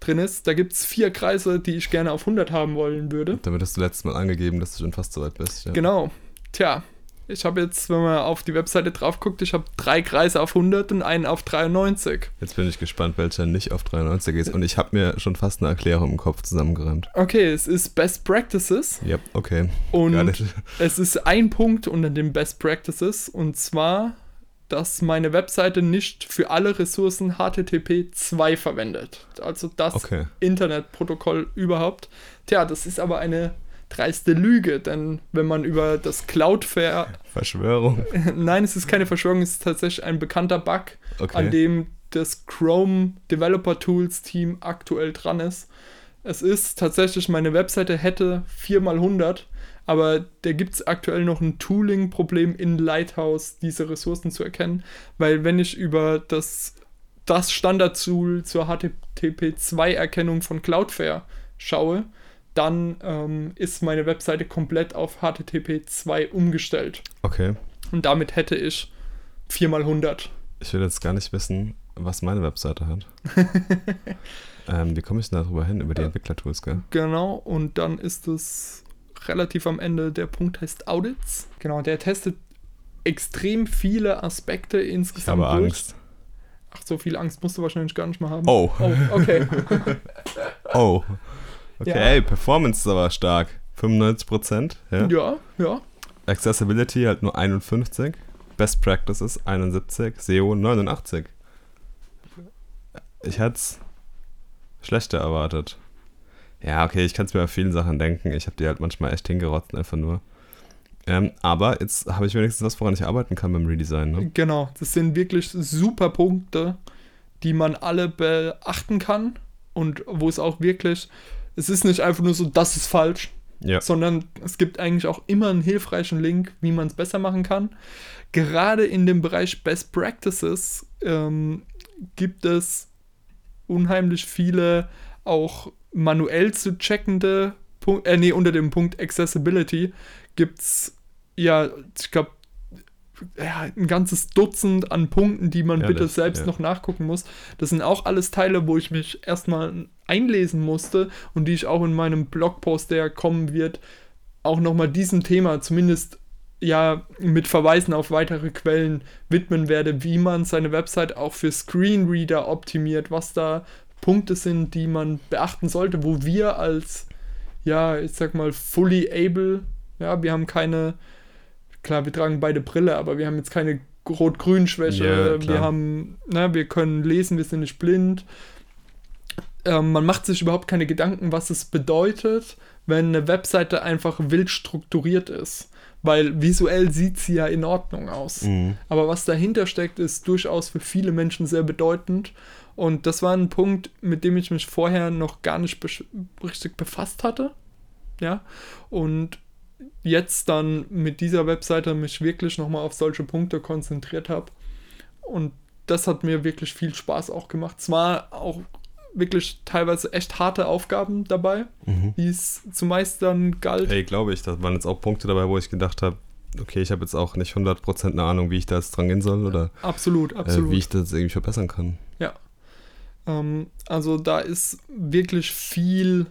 drin ist, da gibt es vier Kreise, die ich gerne auf 100 haben wollen würde. Damit hast du letztes Mal angegeben, dass du schon fast so weit bist. Genau. Tja, ich habe jetzt, wenn man auf die Webseite drauf guckt, ich habe drei Kreise auf 100 und einen auf 93. Jetzt bin ich gespannt, welcher nicht auf 93 ist. Und ich habe mir schon fast eine Erklärung im Kopf zusammengeräumt. Okay, es ist Best Practices Ja, okay. und es ist ein Punkt unter den Best Practices und zwar, dass meine Webseite nicht für alle Ressourcen HTTP 2 verwendet. Also das Okay. Internetprotokoll überhaupt. Tja, das ist aber eine dreiste Lüge, denn wenn man über das Cloudflare Verschwörung. Nein, es ist keine Verschwörung, es ist tatsächlich ein bekannter Bug, Okay. an dem das Chrome Developer Tools Team aktuell dran ist. Es ist tatsächlich, meine Webseite hätte 4x100, aber da gibt es aktuell noch ein Tooling-Problem in Lighthouse, diese Ressourcen zu erkennen, weil wenn ich über das, das Standard-Tool zur HTTP2-Erkennung von Cloudflare schaue, dann ähm, ist meine Webseite komplett auf HTTP2 umgestellt. Okay. Und damit hätte ich 4x100. Ich will jetzt gar nicht wissen, was meine Webseite hat. ähm, wie komme ich denn darüber hin? Über die Entwicklertools, gell? Genau, und dann ist es relativ am Ende, der Punkt heißt Audits. Genau, der testet extrem viele Aspekte Ich insgesamt habe durch. Angst. Ach, so viel Angst musst du wahrscheinlich gar nicht mehr haben. Oh. Oh, okay. Oh. Okay, Ja. ey, Performance ist aber stark. 95%. Ja. ja, ja. Accessibility halt nur 51. Best Practices 71. SEO 89. Ich hätte es schlechter erwartet. Ja, okay, ich kann es mir bei vielen Sachen denken. Ich habe die halt manchmal echt hingerotzt, einfach nur. Ähm, aber jetzt habe ich wenigstens was, woran ich arbeiten kann beim Redesign. Ne? Genau, das sind wirklich super Punkte, die man alle beachten kann und wo es auch wirklich, es ist nicht einfach nur so, das ist falsch, Ja. sondern es gibt eigentlich auch immer einen hilfreichen Link, wie man es besser machen kann. Gerade in dem Bereich Best Practices ähm, gibt es unheimlich viele auch manuell zu checkende Punkte, äh, nee, unter dem Punkt Accessibility gibt es ja, ich glaube, ja, ein ganzes Dutzend an Punkten, die man bitte Ehrlich, selbst ja. noch nachgucken muss. Das sind auch alles Teile, wo ich mich erstmal einlesen musste und die ich auch in meinem Blogpost, der kommen wird, auch nochmal diesem Thema zumindest ja mit Verweisen auf weitere Quellen widmen werde, wie man seine Website auch für Screenreader optimiert, was da Punkte sind, die man beachten sollte, wo wir als, ja, ich sag mal, fully able, ja, wir haben keine, klar, wir tragen beide Brille, aber wir haben jetzt keine Rot-Grün-Schwäche, Ja, wir haben, na, wir können lesen, wir sind nicht blind. Ähm, man macht sich überhaupt keine Gedanken, was es bedeutet, wenn eine Webseite einfach wild strukturiert ist. Weil visuell sieht sie ja in Ordnung aus. Mhm. Aber was dahinter steckt, ist durchaus für viele Menschen sehr bedeutend. Und das war ein Punkt, mit dem ich mich vorher noch gar nicht richtig befasst hatte. Ja. Und jetzt dann mit dieser Webseite mich wirklich nochmal auf solche Punkte konzentriert habe. Und das hat mir wirklich viel Spaß auch gemacht. Zwar auch wirklich teilweise echt harte Aufgaben dabei, Mhm. die es zu meistern galt. Ey, glaube ich, da waren jetzt auch Punkte dabei, wo ich gedacht habe, okay, ich habe jetzt auch nicht 100% eine Ahnung, wie ich da jetzt dran gehen soll oder Absolut, äh, absolut. wie ich das irgendwie verbessern kann. Ähm, also da ist wirklich viel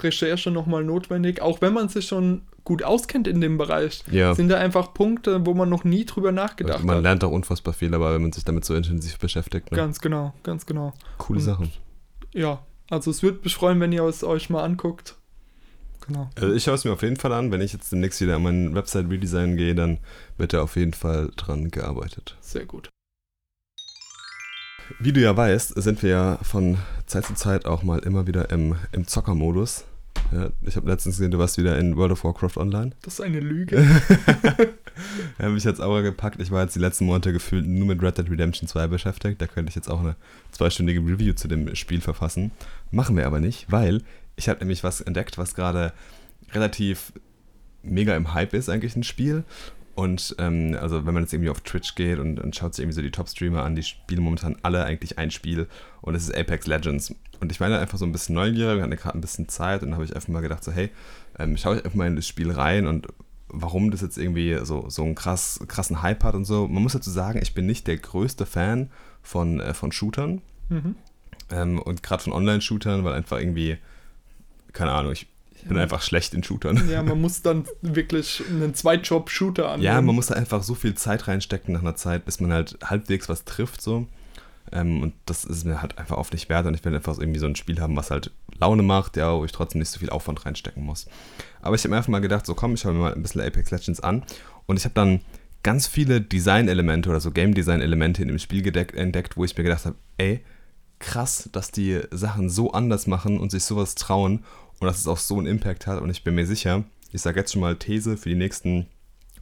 Recherche nochmal notwendig, auch wenn man sich schon gut auskennt in dem Bereich. Ja, Sind da einfach Punkte, wo man noch nie drüber nachgedacht man hat. lernt auch unfassbar viel dabei, wenn man sich damit so intensiv beschäftigt. Ne? Ganz genau, ganz genau. Coole und- Sachen. Ja, also es würde mich freuen, wenn ihr es euch mal anguckt. Genau. Also ich schaue es mir auf jeden Fall an. Wenn ich jetzt demnächst wieder an mein Website-Redesign gehe, dann wird da auf jeden Fall dran gearbeitet. Sehr gut. Wie du ja weißt, sind wir ja von Zeit zu Zeit auch mal immer wieder im, im Zockermodus. Ja, ich habe letztens gesehen, du warst wieder in World of Warcraft Online. Das ist eine Lüge. Ja, mich jetzt auch gepackt. Ich war jetzt die letzten Monate gefühlt nur mit Red Dead Redemption 2 beschäftigt. Da könnte ich jetzt auch eine zweistündige Review zu dem Spiel verfassen. Machen wir aber nicht, weil ich habe nämlich was entdeckt, was gerade relativ mega im Hype ist, eigentlich ein Spiel. Und ähm, also wenn man jetzt irgendwie auf Twitch geht und, und schaut sich irgendwie so die Top-Streamer an, die spielen momentan alle eigentlich ein Spiel und es ist Apex Legends. Und ich war da einfach so ein bisschen neugierig, wir hatten gerade ein bisschen Zeit und dann habe ich einfach mal gedacht, so hey, ähm, schau ich einfach mal in das Spiel rein und warum das jetzt irgendwie so, so einen krass, krassen Hype hat und so. Man muss dazu sagen, ich bin nicht der größte Fan von, äh, von Shootern Mhm. ähm, und gerade von Online-Shootern, weil einfach irgendwie, keine Ahnung, ich bin einfach schlecht in Shootern. Ja, man muss dann wirklich einen Zweitjob-Shooter annehmen. Ja, man muss da einfach so viel Zeit reinstecken nach einer Zeit, bis man halt halbwegs was trifft, so. Ähm, und das ist mir halt einfach oft nicht wert und ich will einfach irgendwie so ein Spiel haben, was halt Laune macht, ja, wo ich trotzdem nicht so viel Aufwand reinstecken muss. Aber ich habe mir einfach mal gedacht, so komm, ich schaue mir mal ein bisschen Apex Legends an und ich habe dann ganz viele Design-Elemente oder so Game-Design-Elemente in dem Spiel gedeckt, entdeckt, wo ich mir gedacht habe, ey, krass, dass die Sachen so anders machen und sich sowas trauen und dass es auch so einen Impact hat und ich bin mir sicher, ich sage jetzt schon mal These für die nächsten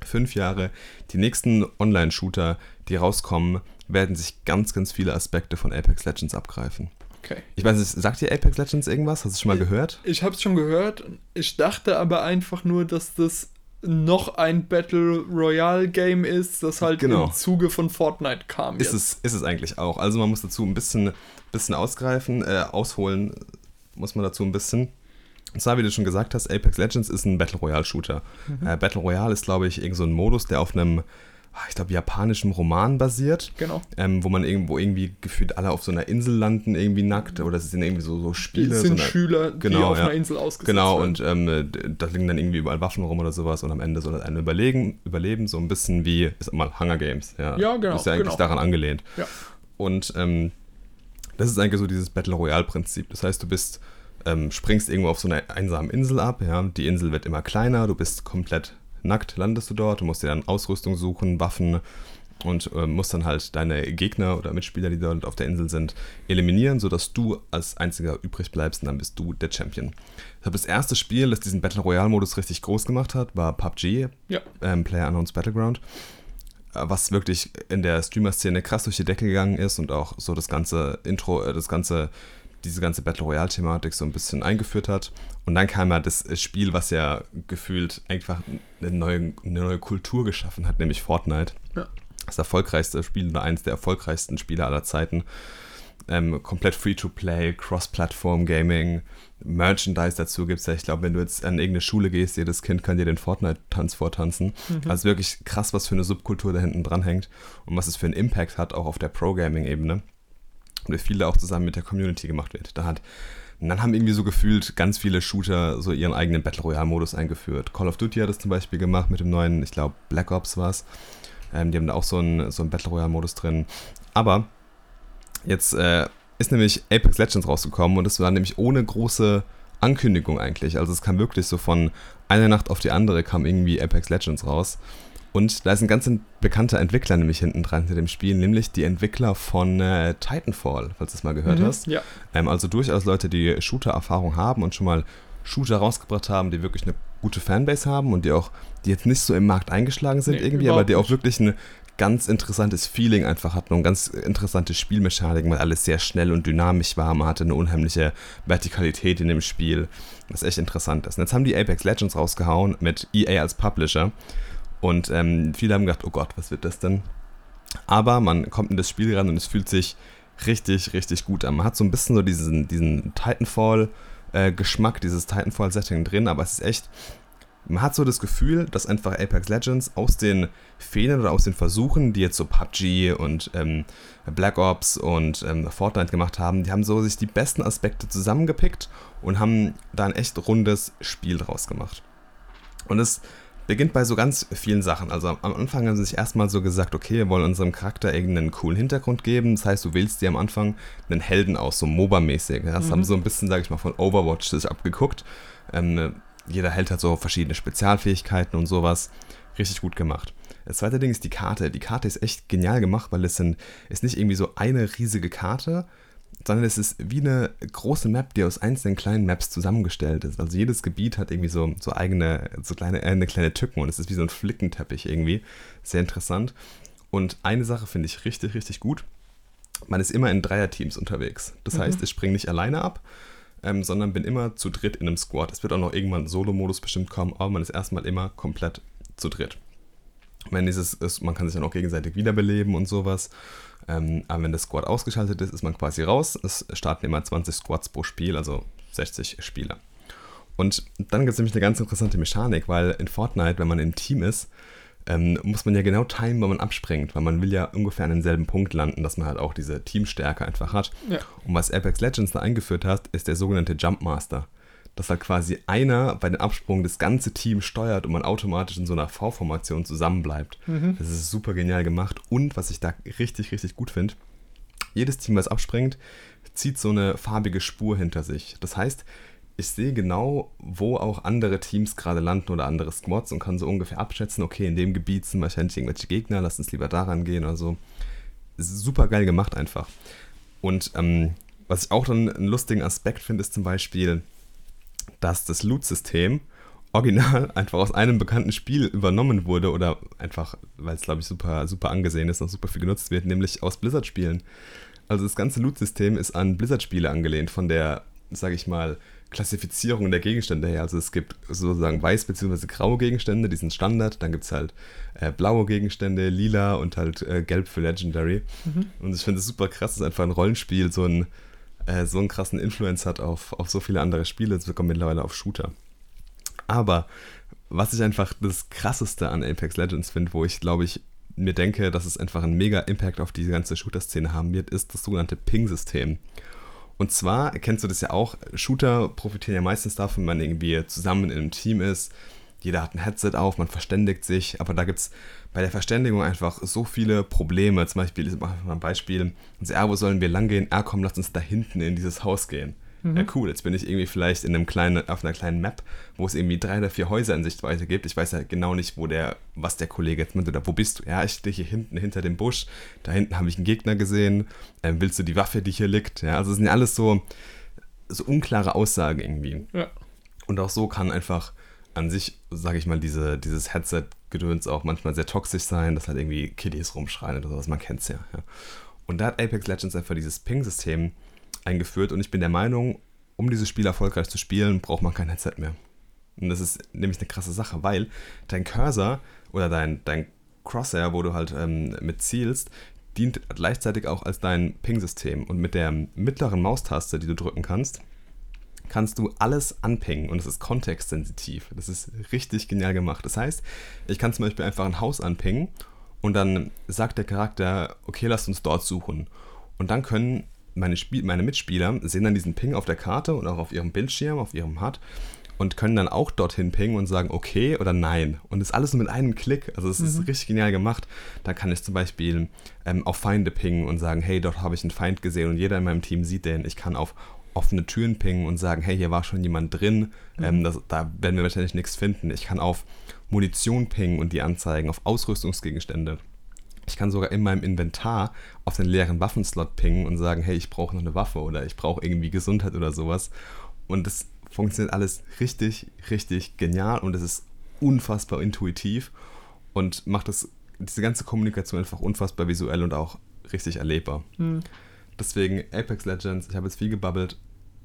fünf Jahre, die nächsten Online-Shooter, die rauskommen, werden sich ganz, ganz viele Aspekte von Apex Legends abgreifen. Okay. Ich weiß nicht, sagt dir Apex Legends irgendwas? Hast du es schon mal gehört? Ich habe es schon gehört. Ich dachte aber einfach nur, dass das noch ein Battle Royale Game ist, das halt Genau. im Zuge von Fortnite kam. Ist es, ist es eigentlich auch. Also man muss dazu ein bisschen, bisschen ausgreifen, äh, ausholen muss man dazu ein bisschen. Und zwar, wie du schon gesagt hast, Apex Legends ist ein Battle Royale Shooter. Äh, Battle Royale ist, glaube ich, irgend so ein Modus, der auf einem, ah, ich glaube, japanischen Roman basiert. Genau. ähm, wo man irgendwo irgendwie gefühlt alle auf so einer Insel landen, irgendwie nackt, oder es sind irgendwie so, so Spiele. Die sind so eine, Schüler, die genau, auf ja. einer Insel ausgesetzt Genau, und ähm, da liegen dann irgendwie überall Waffen rum oder sowas und am Ende soll das eine überlegen, überleben, so ein bisschen wie, sag mal, Hunger Games. Ja, Ja, genau, Ist ja eigentlich genau. daran angelehnt. Ja. Und ähm, das ist eigentlich so dieses Battle Royale-Prinzip. Das heißt, du bist, ähm, springst irgendwo auf so einer einsamen Insel ab, ja, die Insel wird immer kleiner, du bist komplett nackt, landest du dort, du musst dir dann Ausrüstung suchen, Waffen und ähm, musst dann halt deine Gegner oder Mitspieler, die dort auf der Insel sind, eliminieren, sodass du als einziger übrig bleibst und dann bist du der Champion. Ich glaube, das erste Spiel, das diesen Battle Royale-Modus richtig groß gemacht hat, war PUBG, Ja. ähm, Player Unknowns Battleground, äh, was wirklich in der Streamer-Szene krass durch die Decke gegangen ist und auch so das ganze Intro, äh, das ganze, diese ganze Battle Royale-Thematik so ein bisschen eingeführt hat. Und dann kam ja das Spiel, was ja gefühlt einfach eine neue, eine neue Kultur geschaffen hat, nämlich Fortnite. Ja. Das erfolgreichste Spiel oder eins der erfolgreichsten Spiele aller Zeiten. Ähm, komplett Free-to-Play, Cross-Platform-Gaming, Merchandise dazu gibt es ja. Ich glaube, wenn du jetzt an irgendeine Schule gehst, jedes Kind kann dir den Fortnite-Tanz vortanzen. Mhm. Also wirklich krass, was für eine Subkultur da hinten dran hängt und was es für einen Impact hat, auch auf der Pro-Gaming-Ebene. Und viel da auch zusammen mit der Community gemacht wird. Da hat, und dann haben irgendwie so gefühlt ganz viele Shooter so ihren eigenen Battle Royale-Modus eingeführt. Call of Duty hat das zum Beispiel gemacht mit dem neuen, ich glaube, Black Ops war es. Ähm, die haben da auch so einen, so einen Battle Royale-Modus drin. Aber jetzt äh, ist nämlich Apex Legends rausgekommen und es war nämlich ohne große Ankündigung eigentlich. Also es kam wirklich so von einer Nacht auf die andere kam irgendwie Apex Legends raus. Und da ist ein ganz bekannter Entwickler nämlich hinten dran hinter dem Spiel, nämlich die Entwickler von äh, Titanfall, falls du es mal gehört Mhm. hast. Ja. Ähm, also durchaus Leute, die Shooter-Erfahrung haben und schon mal Shooter rausgebracht haben, die wirklich eine gute Fanbase haben und die auch, die jetzt nicht so im Markt eingeschlagen sind Nee, irgendwie, aber die auch wirklich ein ganz interessantes Feeling einfach hatten und ganz interessante Spielmechaniken, weil alles sehr schnell und dynamisch war. Man hatte eine unheimliche Vertikalität in dem Spiel, was echt interessant ist. Und jetzt haben die Apex Legends rausgehauen mit EA als Publisher und ähm, viele haben gedacht, oh Gott, was wird das denn? Aber man kommt in das Spiel ran und es fühlt sich richtig, richtig gut an. Man hat so ein bisschen so diesen, diesen Titanfall-Geschmack, äh, dieses Titanfall-Setting drin, aber es ist echt man hat so das Gefühl, dass einfach Apex Legends aus den Fehlern oder aus den Versuchen, die jetzt so PUBG und ähm, Black Ops und ähm, Fortnite gemacht haben, die haben so sich die besten Aspekte zusammengepickt und haben da ein echt rundes Spiel draus gemacht. Und es beginnt bei so ganz vielen Sachen. Also am Anfang haben sie sich erstmal so gesagt, okay, wir wollen unserem Charakter irgendeinen coolen Hintergrund geben. Das heißt, du wählst dir am Anfang einen Helden aus, so MOBA-mäßig. Das mhm. haben so ein bisschen, sage ich mal, von Overwatch sich abgeguckt. Ähm, jeder Held hat so verschiedene Spezialfähigkeiten und sowas. Richtig gut gemacht. Das zweite Ding ist die Karte. Die Karte ist echt genial gemacht, weil es sind, ist nicht irgendwie so eine riesige Karte, sondern es ist wie eine große Map, die aus einzelnen kleinen Maps zusammengestellt ist. Also jedes Gebiet hat irgendwie so, so eigene, so kleine, äh, eine kleine Tücken und es ist wie so ein Flickenteppich irgendwie. Sehr interessant. Und eine Sache finde ich richtig, richtig gut. Man ist immer in Dreierteams unterwegs. Das mhm. heißt, ich springe nicht alleine ab, ähm, sondern bin immer zu dritt in einem Squad. Es wird auch noch irgendwann Solo-Modus bestimmt kommen, aber man ist erstmal immer komplett zu dritt. Wenn dieses ist, man kann sich dann auch gegenseitig wiederbeleben und sowas. Ähm, aber wenn das Squad ausgeschaltet ist, ist man quasi raus. Es starten immer 20 Squads pro Spiel, also 60 Spieler. Und dann gibt es nämlich eine ganz interessante Mechanik, weil in Fortnite, wenn man im Team ist, ähm, muss man ja genau timen, wann man abspringt, weil man will ja ungefähr an denselben Punkt landen, dass man halt auch diese Teamstärke einfach hat. Ja. Und was Apex Legends da eingeführt hat, ist der sogenannte Jumpmaster. Dass halt quasi einer bei dem Absprung das ganze Team steuert und man automatisch in so einer V-Formation zusammenbleibt. Mhm. Das ist super genial gemacht. Und was ich da richtig, richtig gut finde, jedes Team, was abspringt, zieht so eine farbige Spur hinter sich. Das heißt, ich sehe genau, wo auch andere Teams gerade landen oder andere Squads und kann so ungefähr abschätzen, okay, in dem Gebiet sind wahrscheinlich irgendwelche Gegner, lass uns lieber daran gehen oder so. Super geil gemacht einfach. Und ähm, was ich auch dann einen lustigen Aspekt finde, ist zum Beispiel, dass das Loot-System original einfach aus einem bekannten Spiel übernommen wurde oder einfach, weil es glaube ich super, super angesehen ist und super viel genutzt wird, nämlich aus Blizzard-Spielen. Also das ganze Loot-System ist an Blizzard-Spiele angelehnt, von der, sage ich mal, Klassifizierung der Gegenstände her. Also es gibt sozusagen weiß bzw. graue Gegenstände, die sind Standard. Dann gibt es halt äh, blaue Gegenstände, lila und halt äh, gelb für Legendary. Mhm. Und ich finde es super krass, dass einfach ein Rollenspiel so, ein, äh, so einen krassen Influence hat auf, auf so viele andere Spiele. Kommt mittlerweile auf Shooter. Aber was ich einfach das krasseste an Apex Legends finde, wo ich glaube ich mir denke, dass es einfach einen mega Impact auf diese ganze Shooter-Szene haben wird, ist das sogenannte Ping-System. Und zwar, kennst du das ja auch, Shooter profitieren ja meistens davon, wenn man irgendwie zusammen in einem Team ist. Jeder hat ein Headset auf, man verständigt sich, aber da gibt es bei der Verständigung einfach so viele Probleme. Zum Beispiel, ich mache mal ein Beispiel, und wo sollen wir lang gehen? Ah, komm, lass uns da hinten in dieses Haus gehen. Mhm. Ja, cool. Jetzt bin ich irgendwie vielleicht in einem kleinen, auf einer kleinen Map, wo es irgendwie drei oder vier Häuser in Sichtweite gibt. Ich weiß ja genau nicht, wo der, was der Kollege jetzt meint oder wo bist du? Ja, ich stehe hier hinten hinter dem Busch. Da hinten habe ich einen Gegner gesehen. Ähm, willst du die Waffe, die hier liegt? Ja, also es sind ja alles so, so unklare Aussagen irgendwie. Ja. Und auch so kann einfach an sich, sage ich mal, diese, dieses Headset-Gedöns auch manchmal sehr toxisch sein, dass halt irgendwie Kiddies rumschreien oder sowas, man kennt es ja, ja. Und da hat Apex Legends einfach dieses Ping-System eingeführt und ich bin der Meinung, um dieses Spiel erfolgreich zu spielen, braucht man kein Headset mehr. Und das ist nämlich eine krasse Sache, weil dein Cursor oder dein, dein Crosshair, wo du halt ähm, mit zielst, dient gleichzeitig auch als dein Ping-System. Und mit der mittleren Maustaste, die du drücken kannst, kannst du alles anpingen und es ist kontextsensitiv. Das ist richtig genial gemacht. Das heißt, ich kann zum Beispiel einfach ein Haus anpingen und dann sagt der Charakter, okay, lass uns dort suchen. Und dann können meine, Spiel meine Mitspieler sehen dann diesen Ping auf der Karte und auch auf ihrem Bildschirm, auf ihrem HUD und können dann auch dorthin pingen und sagen okay oder nein. Und das ist alles nur mit einem Klick. Also es mhm. ist richtig genial gemacht. Da kann ich zum Beispiel ähm, auf Feinde pingen und sagen, hey, dort habe ich einen Feind gesehen und jeder in meinem Team sieht den. Ich kann auf offene Türen pingen und sagen, hey, hier war schon jemand drin. Mhm. Ähm, das, da werden wir wahrscheinlich nichts finden. Ich kann auf Munition pingen und die anzeigen, auf Ausrüstungsgegenstände. Ich kann sogar in meinem Inventar auf den leeren Waffenslot pingen und sagen, hey, ich brauche noch eine Waffe oder ich brauche irgendwie Gesundheit oder sowas. Und das funktioniert alles richtig, richtig genial und es ist unfassbar intuitiv und macht das, diese ganze Kommunikation einfach unfassbar visuell und auch richtig erlebbar. Mhm. Deswegen Apex Legends, ich habe jetzt viel gebabbelt.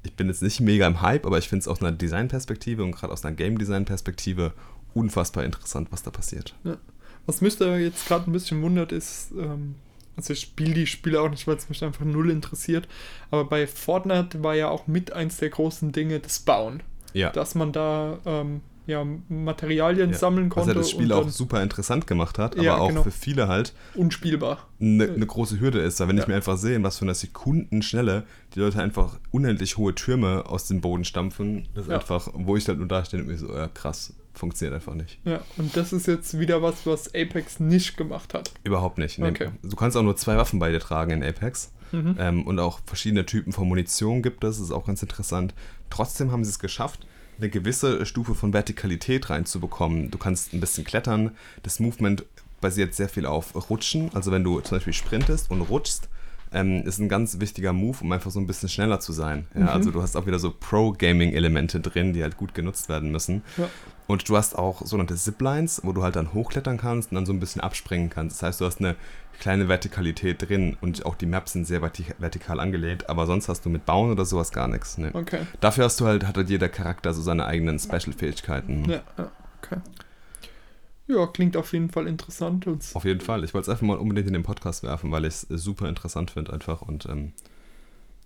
Ich bin jetzt nicht mega im Hype, aber ich finde es aus einer Designperspektive und gerade aus einer Game Design Perspektive unfassbar interessant, was da passiert. Ja Was mich da jetzt gerade ein bisschen wundert, ist, ähm, also ich spiele die Spiele auch nicht, weil es mich einfach null interessiert, aber bei Fortnite war ja auch mit eins der großen Dinge das Bauen. Ja. Dass man da ähm, ja, Materialien Ja. sammeln Was konnte. ja das Spiel und auch dann super interessant gemacht hat, aber Ja, auch genau. für viele halt unspielbar. eine ne große Hürde ist. Weil wenn ich Ja. mir einfach sehe, in was für einer Sekundenschnelle die Leute einfach unendlich hohe Türme aus dem Boden stampfen, das ist einfach, wo ich halt nur da stehe und mir so, ja krass, funktioniert einfach nicht. Ja, und das ist jetzt wieder was, was Apex nicht gemacht hat. Überhaupt nicht. Nee. Okay. Du kannst auch nur zwei Waffen bei dir tragen in Apex. Mhm. Ähm, und auch verschiedene Typen von Munition gibt es, ist auch ganz interessant. Trotzdem haben sie es geschafft, eine gewisse Stufe von Vertikalität reinzubekommen. Du kannst ein bisschen klettern. Das Movement basiert sehr viel auf Rutschen. Also wenn du zum Beispiel sprintest und rutschst, ähm, ist ein ganz wichtiger Move, um einfach so ein bisschen schneller zu sein. Ja, Mhm. Also du hast auch wieder so Pro-Gaming-Elemente drin, die halt gut genutzt werden müssen. Ja. Und du hast auch sogenannte Ziplines, wo du halt dann hochklettern kannst und dann so ein bisschen abspringen kannst. Das heißt, du hast eine kleine Vertikalität drin und auch die Maps sind sehr verti- vertikal angelegt, aber sonst hast du mit Bauen oder sowas gar nichts. Ne? Okay. Dafür hast du halt, hat halt jeder Charakter so seine eigenen Special-Fähigkeiten. Ja, ja, okay. Ja, klingt auf jeden Fall interessant. Und Auf jeden Fall. Ich wollte es einfach mal unbedingt in den Podcast werfen, weil ich es super interessant finde einfach und ähm,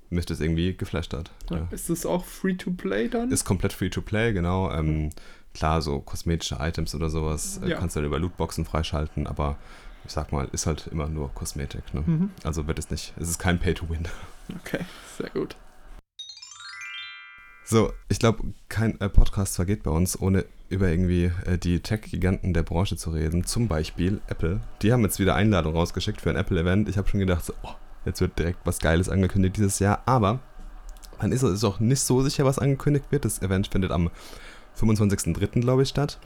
mich das irgendwie geflasht hat. Ja. Ist das auch Free-to-Play dann? Ist komplett free to play, genau. Ähm, klar, so kosmetische Items oder sowas äh, Ja. kannst du dann über Lootboxen freischalten, aber ich sag mal, ist halt immer nur Kosmetik. Ne? Mhm. Also wird es nicht, es ist kein Pay-to-Win. Okay, sehr gut. So, ich glaube, kein äh, Podcast vergeht bei uns, ohne über irgendwie äh, die Tech-Giganten der Branche zu reden. Zum Beispiel Apple. Die haben jetzt wieder Einladung rausgeschickt für ein Apple-Event. Ich habe schon gedacht, so, oh, jetzt wird direkt was Geiles angekündigt dieses Jahr. Aber man ist es auch nicht so sicher, was angekündigt wird. Das Event findet am 25.03. glaube ich statt.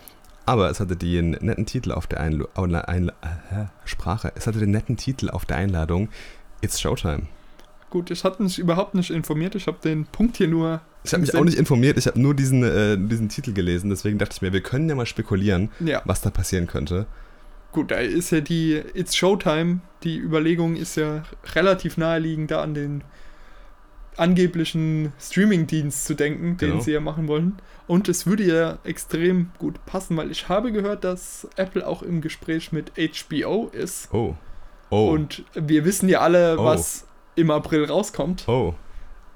Aber es hatte den netten Titel auf der Einl Einla Einla äh, Sprache. Es hatte den netten Titel auf der Einladung. It's Showtime. Gut, ich hatte mich überhaupt nicht informiert. Ich habe den Punkt hier nur. Ich habe mich auch nicht informiert, ich habe nur diesen, äh, diesen Titel gelesen, deswegen dachte ich mir, wir können ja mal spekulieren, Ja, was da passieren könnte. gut, da ist ja die It's Showtime. Die Überlegung ist ja relativ naheliegend, da an den angeblichen Streaming-Dienst zu denken, den Genau. sie ja machen wollen. Und es würde ja extrem gut passen, weil ich habe gehört, dass Apple auch im Gespräch mit HBO ist. Oh. Oh. Und wir wissen ja alle, Oh. was im April rauskommt. oh.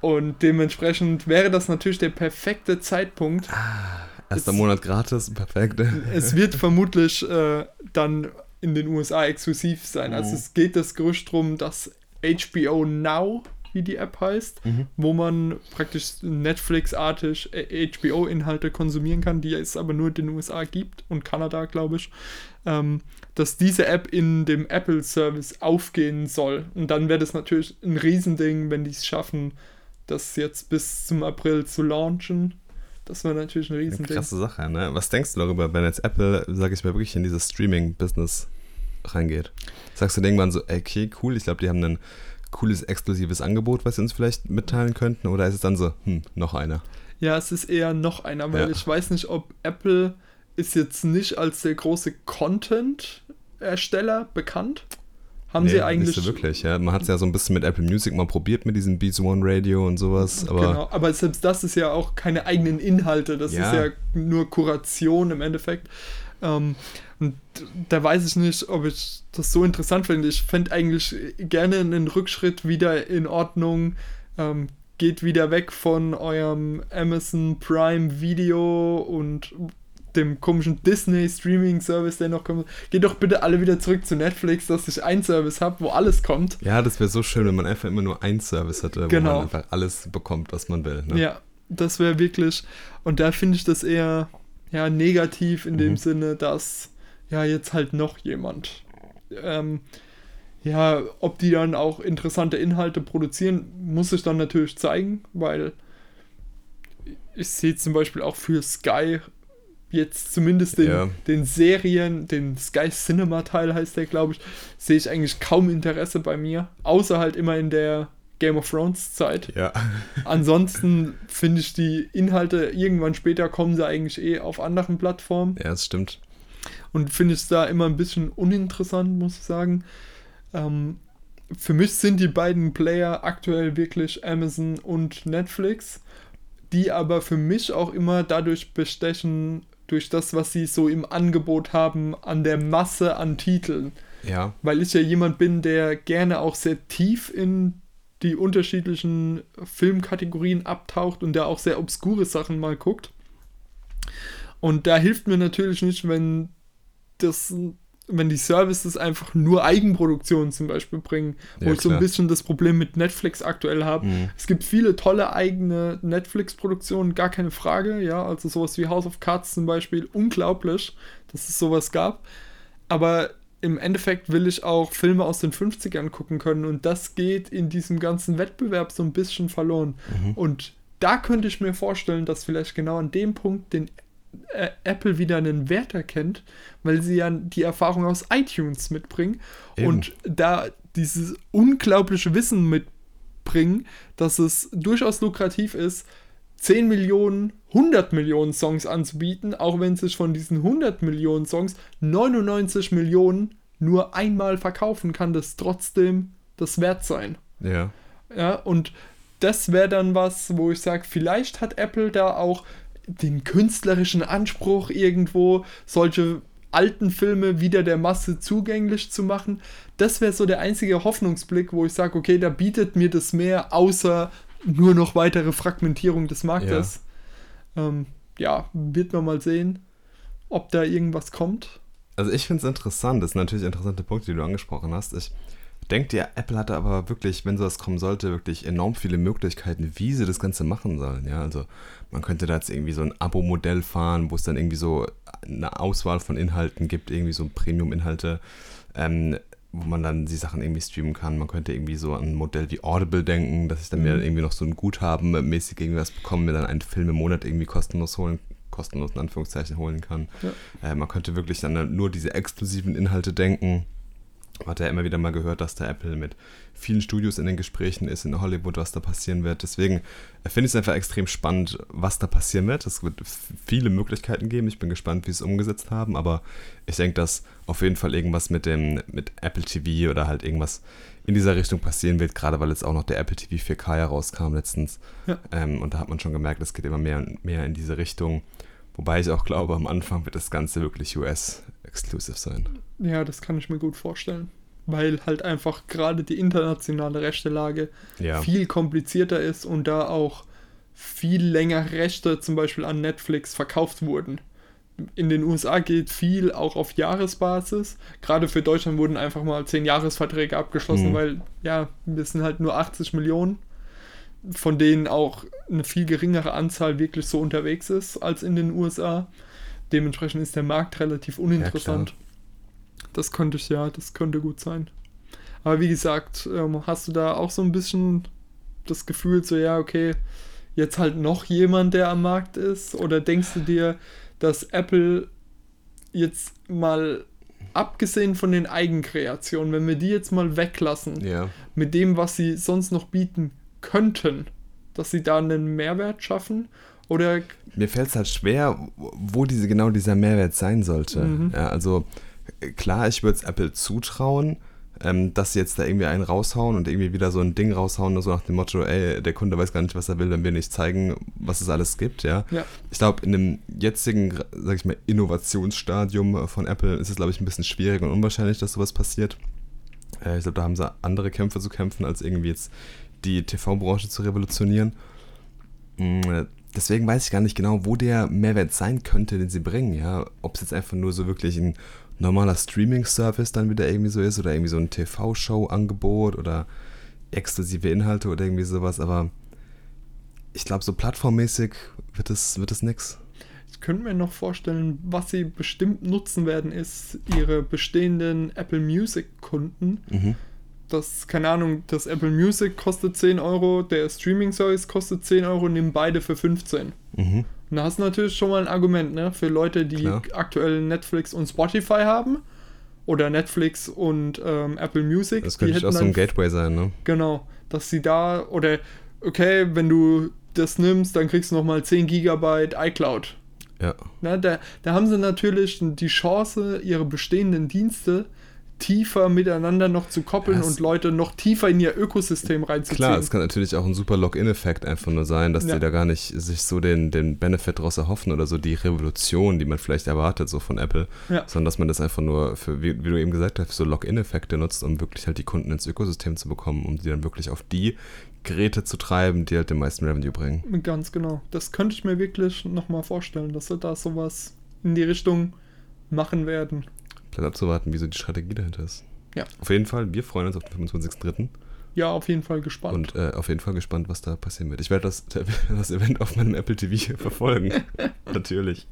Und dementsprechend wäre das natürlich der perfekte Zeitpunkt. Erster es- Monat gratis, perfekt. Es wird vermutlich äh, dann in den USA exklusiv sein. Also Mhm. es geht das Gerücht drum, dass HBO Now, wie die App heißt, Mhm. wo man praktisch Netflix-artig äh, HBO-Inhalte konsumieren kann, die es aber nur in den USA gibt und Kanada, glaube ich, ähm, dass diese App in dem Apple-Service aufgehen soll. Und dann wäre das natürlich ein Riesending, wenn die es schaffen, das jetzt bis zum April zu launchen. Das wäre natürlich ein Eine Riesending. krasse Sache, ne? Was denkst du darüber, wenn jetzt Apple, sage ich mal, wirklich in dieses Streaming-Business reingeht? Sagst du irgendwann so, ey, okay, cool, ich glaube, die haben ein cooles, exklusives Angebot, was sie uns vielleicht mitteilen könnten? Oder ist es dann so, hm, noch einer? Ja, es ist eher noch einer, weil Ja. ich weiß nicht, ob Apple ist jetzt nicht als der große Content-Ersteller bekannt. Haben Nee, sie eigentlich. Nicht so wirklich, ja. Man hat es ja so ein bisschen mit Apple Music mal probiert, mit diesem Beats One Radio und sowas, aber genau, aber selbst das ist ja auch keine eigenen Inhalte, das Ja. ist ja nur Kuration im Endeffekt. Ähm, und da weiß ich nicht, ob ich das so interessant finde. Ich fände eigentlich gerne einen Rückschritt wieder in Ordnung. Ähm, geht wieder weg von eurem Amazon Prime Video und dem komischen Disney Streaming Service, der noch kommt. Geht doch bitte alle wieder zurück zu Netflix, dass ich einen Service habe, wo alles kommt. ja, das wäre so schön, wenn man einfach immer nur einen Service hätte, wo Genau. man einfach alles bekommt, was man will. Ne? Ja, das wäre wirklich. Und da finde ich das eher ja, negativ in dem Mhm. Sinne, dass ja jetzt halt noch jemand. Ähm, ja, ob die dann auch interessante Inhalte produzieren, muss ich dann natürlich zeigen, weil ich sehe zum Beispiel auch für Sky jetzt zumindest den, Ja. den Serien, den Sky Cinema Teil heißt der, glaube ich, sehe ich eigentlich kaum Interesse bei mir, außer halt immer in der Game of Thrones Zeit. Ja. Ansonsten finde ich die Inhalte, irgendwann später kommen sie eigentlich eh auf anderen Plattformen ja, das stimmt. und finde ich es da immer ein bisschen uninteressant, muss ich sagen. Ähm, für mich sind die beiden Player aktuell wirklich Amazon und Netflix, die aber für mich auch immer dadurch bestechen, durch das, was sie so im Angebot haben, an der Masse an Titeln. Ja. Weil ich ja jemand bin, der gerne auch sehr tief in die unterschiedlichen Filmkategorien abtaucht und der auch sehr obskure Sachen mal guckt. Und da hilft mir natürlich nicht, wenn das, wenn die Services einfach nur Eigenproduktionen zum Beispiel bringen, wo Ja, ich so ein bisschen das Problem mit Netflix aktuell habe. Mhm. Es gibt viele tolle eigene Netflix-Produktionen, gar keine Frage, ja, also sowas wie House of Cards zum Beispiel, unglaublich, dass es sowas gab. Aber im Endeffekt will ich auch Filme aus den 50ern gucken können und das geht in diesem ganzen Wettbewerb so ein bisschen verloren. Und da könnte ich mir vorstellen, dass vielleicht genau an dem Punkt den äh, Apple wieder einen Wert erkennt, weil sie ja die Erfahrung aus iTunes mitbringen Eben. und da dieses unglaubliche Wissen mitbringen, dass es durchaus lukrativ ist, 10 Millionen, 100 Millionen Songs anzubieten, auch wenn sich von diesen 100 Millionen Songs 99 Millionen nur einmal verkaufen, kann das trotzdem das wert sein. Ja. Ja, und das wäre dann was, wo ich sage, vielleicht hat Apple da auch den künstlerischen Anspruch, irgendwo solche alten Filme wieder der Masse zugänglich zu machen. Das wäre so der einzige Hoffnungsblick, wo ich sage, okay, da bietet mir das mehr, außer nur noch weitere Fragmentierung des Marktes. Ja, ähm, ja wird man mal sehen, ob da irgendwas kommt. Also ich finde es interessant, das sind natürlich interessante Punkte, die du angesprochen hast. Ich denke dir, Apple hatte aber wirklich, wenn sowas kommen sollte, wirklich enorm viele Möglichkeiten, wie sie das Ganze machen sollen. Ja, also man könnte da jetzt irgendwie so ein Abo-Modell fahren, wo es dann irgendwie so eine Auswahl von Inhalten gibt, irgendwie so Premium-Inhalte, ähm, wo man dann die Sachen irgendwie streamen kann. Man könnte irgendwie so an ein Modell wie Audible denken, dass ich dann mir Mhm. irgendwie noch so ein Guthaben mäßig irgendwas bekomme, mir dann einen Film im Monat irgendwie kostenlos holen, kostenlos in Anführungszeichen holen kann. Ja. Äh, man könnte wirklich dann nur diese exklusiven Inhalte denken. Man hat ja immer wieder mal gehört, dass der Apple mit vielen Studios in den Gesprächen ist in Hollywood, was da passieren wird. Deswegen äh, finde ich es einfach extrem spannend, was da passieren wird. Es wird viele Möglichkeiten geben. Ich bin gespannt, wie sie es umgesetzt haben, aber ich denke, dass auf jeden Fall irgendwas mit dem mit Apple TV oder halt irgendwas in dieser Richtung passieren wird, gerade weil jetzt auch noch der Apple TV 4K herauskam letztens. Ja. Ähm, und da hat man schon gemerkt, es geht immer mehr und mehr in diese Richtung. Wobei ich auch glaube, am Anfang wird das Ganze wirklich US-exclusive sein. Ja, das kann ich mir gut vorstellen. Weil halt einfach gerade die internationale Rechtelage Ja. viel komplizierter ist und da auch viel länger Rechte zum Beispiel an Netflix verkauft wurden. In den USA geht viel auch auf Jahresbasis. Gerade für Deutschland wurden einfach mal 10 Jahresverträge abgeschlossen, Mhm. weil ja, wir sind halt nur 80 Millionen, von denen auch eine viel geringere Anzahl wirklich so unterwegs ist als in den USA. Dementsprechend ist der Markt relativ uninteressant. Das könnte ich ja, das könnte gut sein. Aber wie gesagt, ähm, hast du da auch so ein bisschen das Gefühl, so ja, okay, jetzt halt noch jemand, der am Markt ist? Oder denkst du dir, dass Apple jetzt mal, abgesehen von den Eigenkreationen, wenn wir die jetzt mal weglassen, Ja. mit dem, was sie sonst noch bieten könnten, dass sie da einen Mehrwert schaffen? Oder Mir fällt es halt schwer, wo diese, genau dieser Mehrwert sein sollte. Mhm. Ja, also klar, ich würde es Apple zutrauen, ähm, dass sie jetzt da irgendwie einen raushauen und irgendwie wieder so ein Ding raushauen, so nach dem Motto, ey, der Kunde weiß gar nicht, was er will, wenn wir nicht zeigen, was es alles gibt, ja. Ja. Ich glaube, in dem jetzigen, sag ich mal, Innovationsstadium von Apple ist es, glaube ich, ein bisschen schwierig und unwahrscheinlich, dass sowas passiert. Äh, ich glaube, da haben sie andere Kämpfe zu kämpfen, als irgendwie jetzt die TV-Branche zu revolutionieren. Äh, Deswegen weiß ich gar nicht genau, wo der Mehrwert sein könnte, den sie bringen, ja. Ob es jetzt einfach nur so wirklich ein normaler Streaming-Service dann wieder irgendwie so ist oder irgendwie so ein TV-Show-Angebot oder exklusive Inhalte oder irgendwie sowas, aber ich glaube, so plattformmäßig wird es, wird es nix. ich könnte mir noch vorstellen, was sie bestimmt nutzen werden, ist ihre bestehenden Apple Music-Kunden. Mhm. Das, keine Ahnung, das Apple Music kostet 10 Euro, der Streaming-Service kostet 10 Euro, nimm beide für 15. Mhm. Und da hast du natürlich schon mal ein Argument, ne? Für Leute, die Klar. aktuell Netflix und Spotify haben. Oder Netflix und ähm, Apple Music. Das könnte auch so ein Gateway sein, ne? Genau, dass sie da, oder okay, wenn du das nimmst, dann kriegst du nochmal 10 Gigabyte iCloud. Ja. Na, da, da haben sie natürlich die Chance, ihre bestehenden Dienste tiefer miteinander noch zu koppeln Ja, es- und Leute noch tiefer in ihr Ökosystem reinzuziehen. Klar, es kann natürlich auch ein super Login-Effekt einfach nur sein, dass Ja. die da gar nicht sich so den, den Benefit daraus erhoffen oder so die Revolution, die man vielleicht erwartet, so von Apple, Ja. sondern dass man das einfach nur für, wie, wie du eben gesagt hast, so Login-Effekte nutzt, um wirklich halt die Kunden ins Ökosystem zu bekommen, um die dann wirklich auf die Geräte zu treiben, die halt den meisten Revenue bringen. Ganz genau. Das könnte ich mir wirklich nochmal vorstellen, dass sie da sowas in die Richtung machen werden. Bleibt abzuwarten, wie so die Strategie dahinter ist. Ja. Auf jeden Fall, wir freuen uns auf den 25.03. Ja, auf jeden Fall gespannt. und äh, auf jeden Fall gespannt, was da passieren wird. Ich werde das, das Event auf meinem Apple TV verfolgen. Natürlich.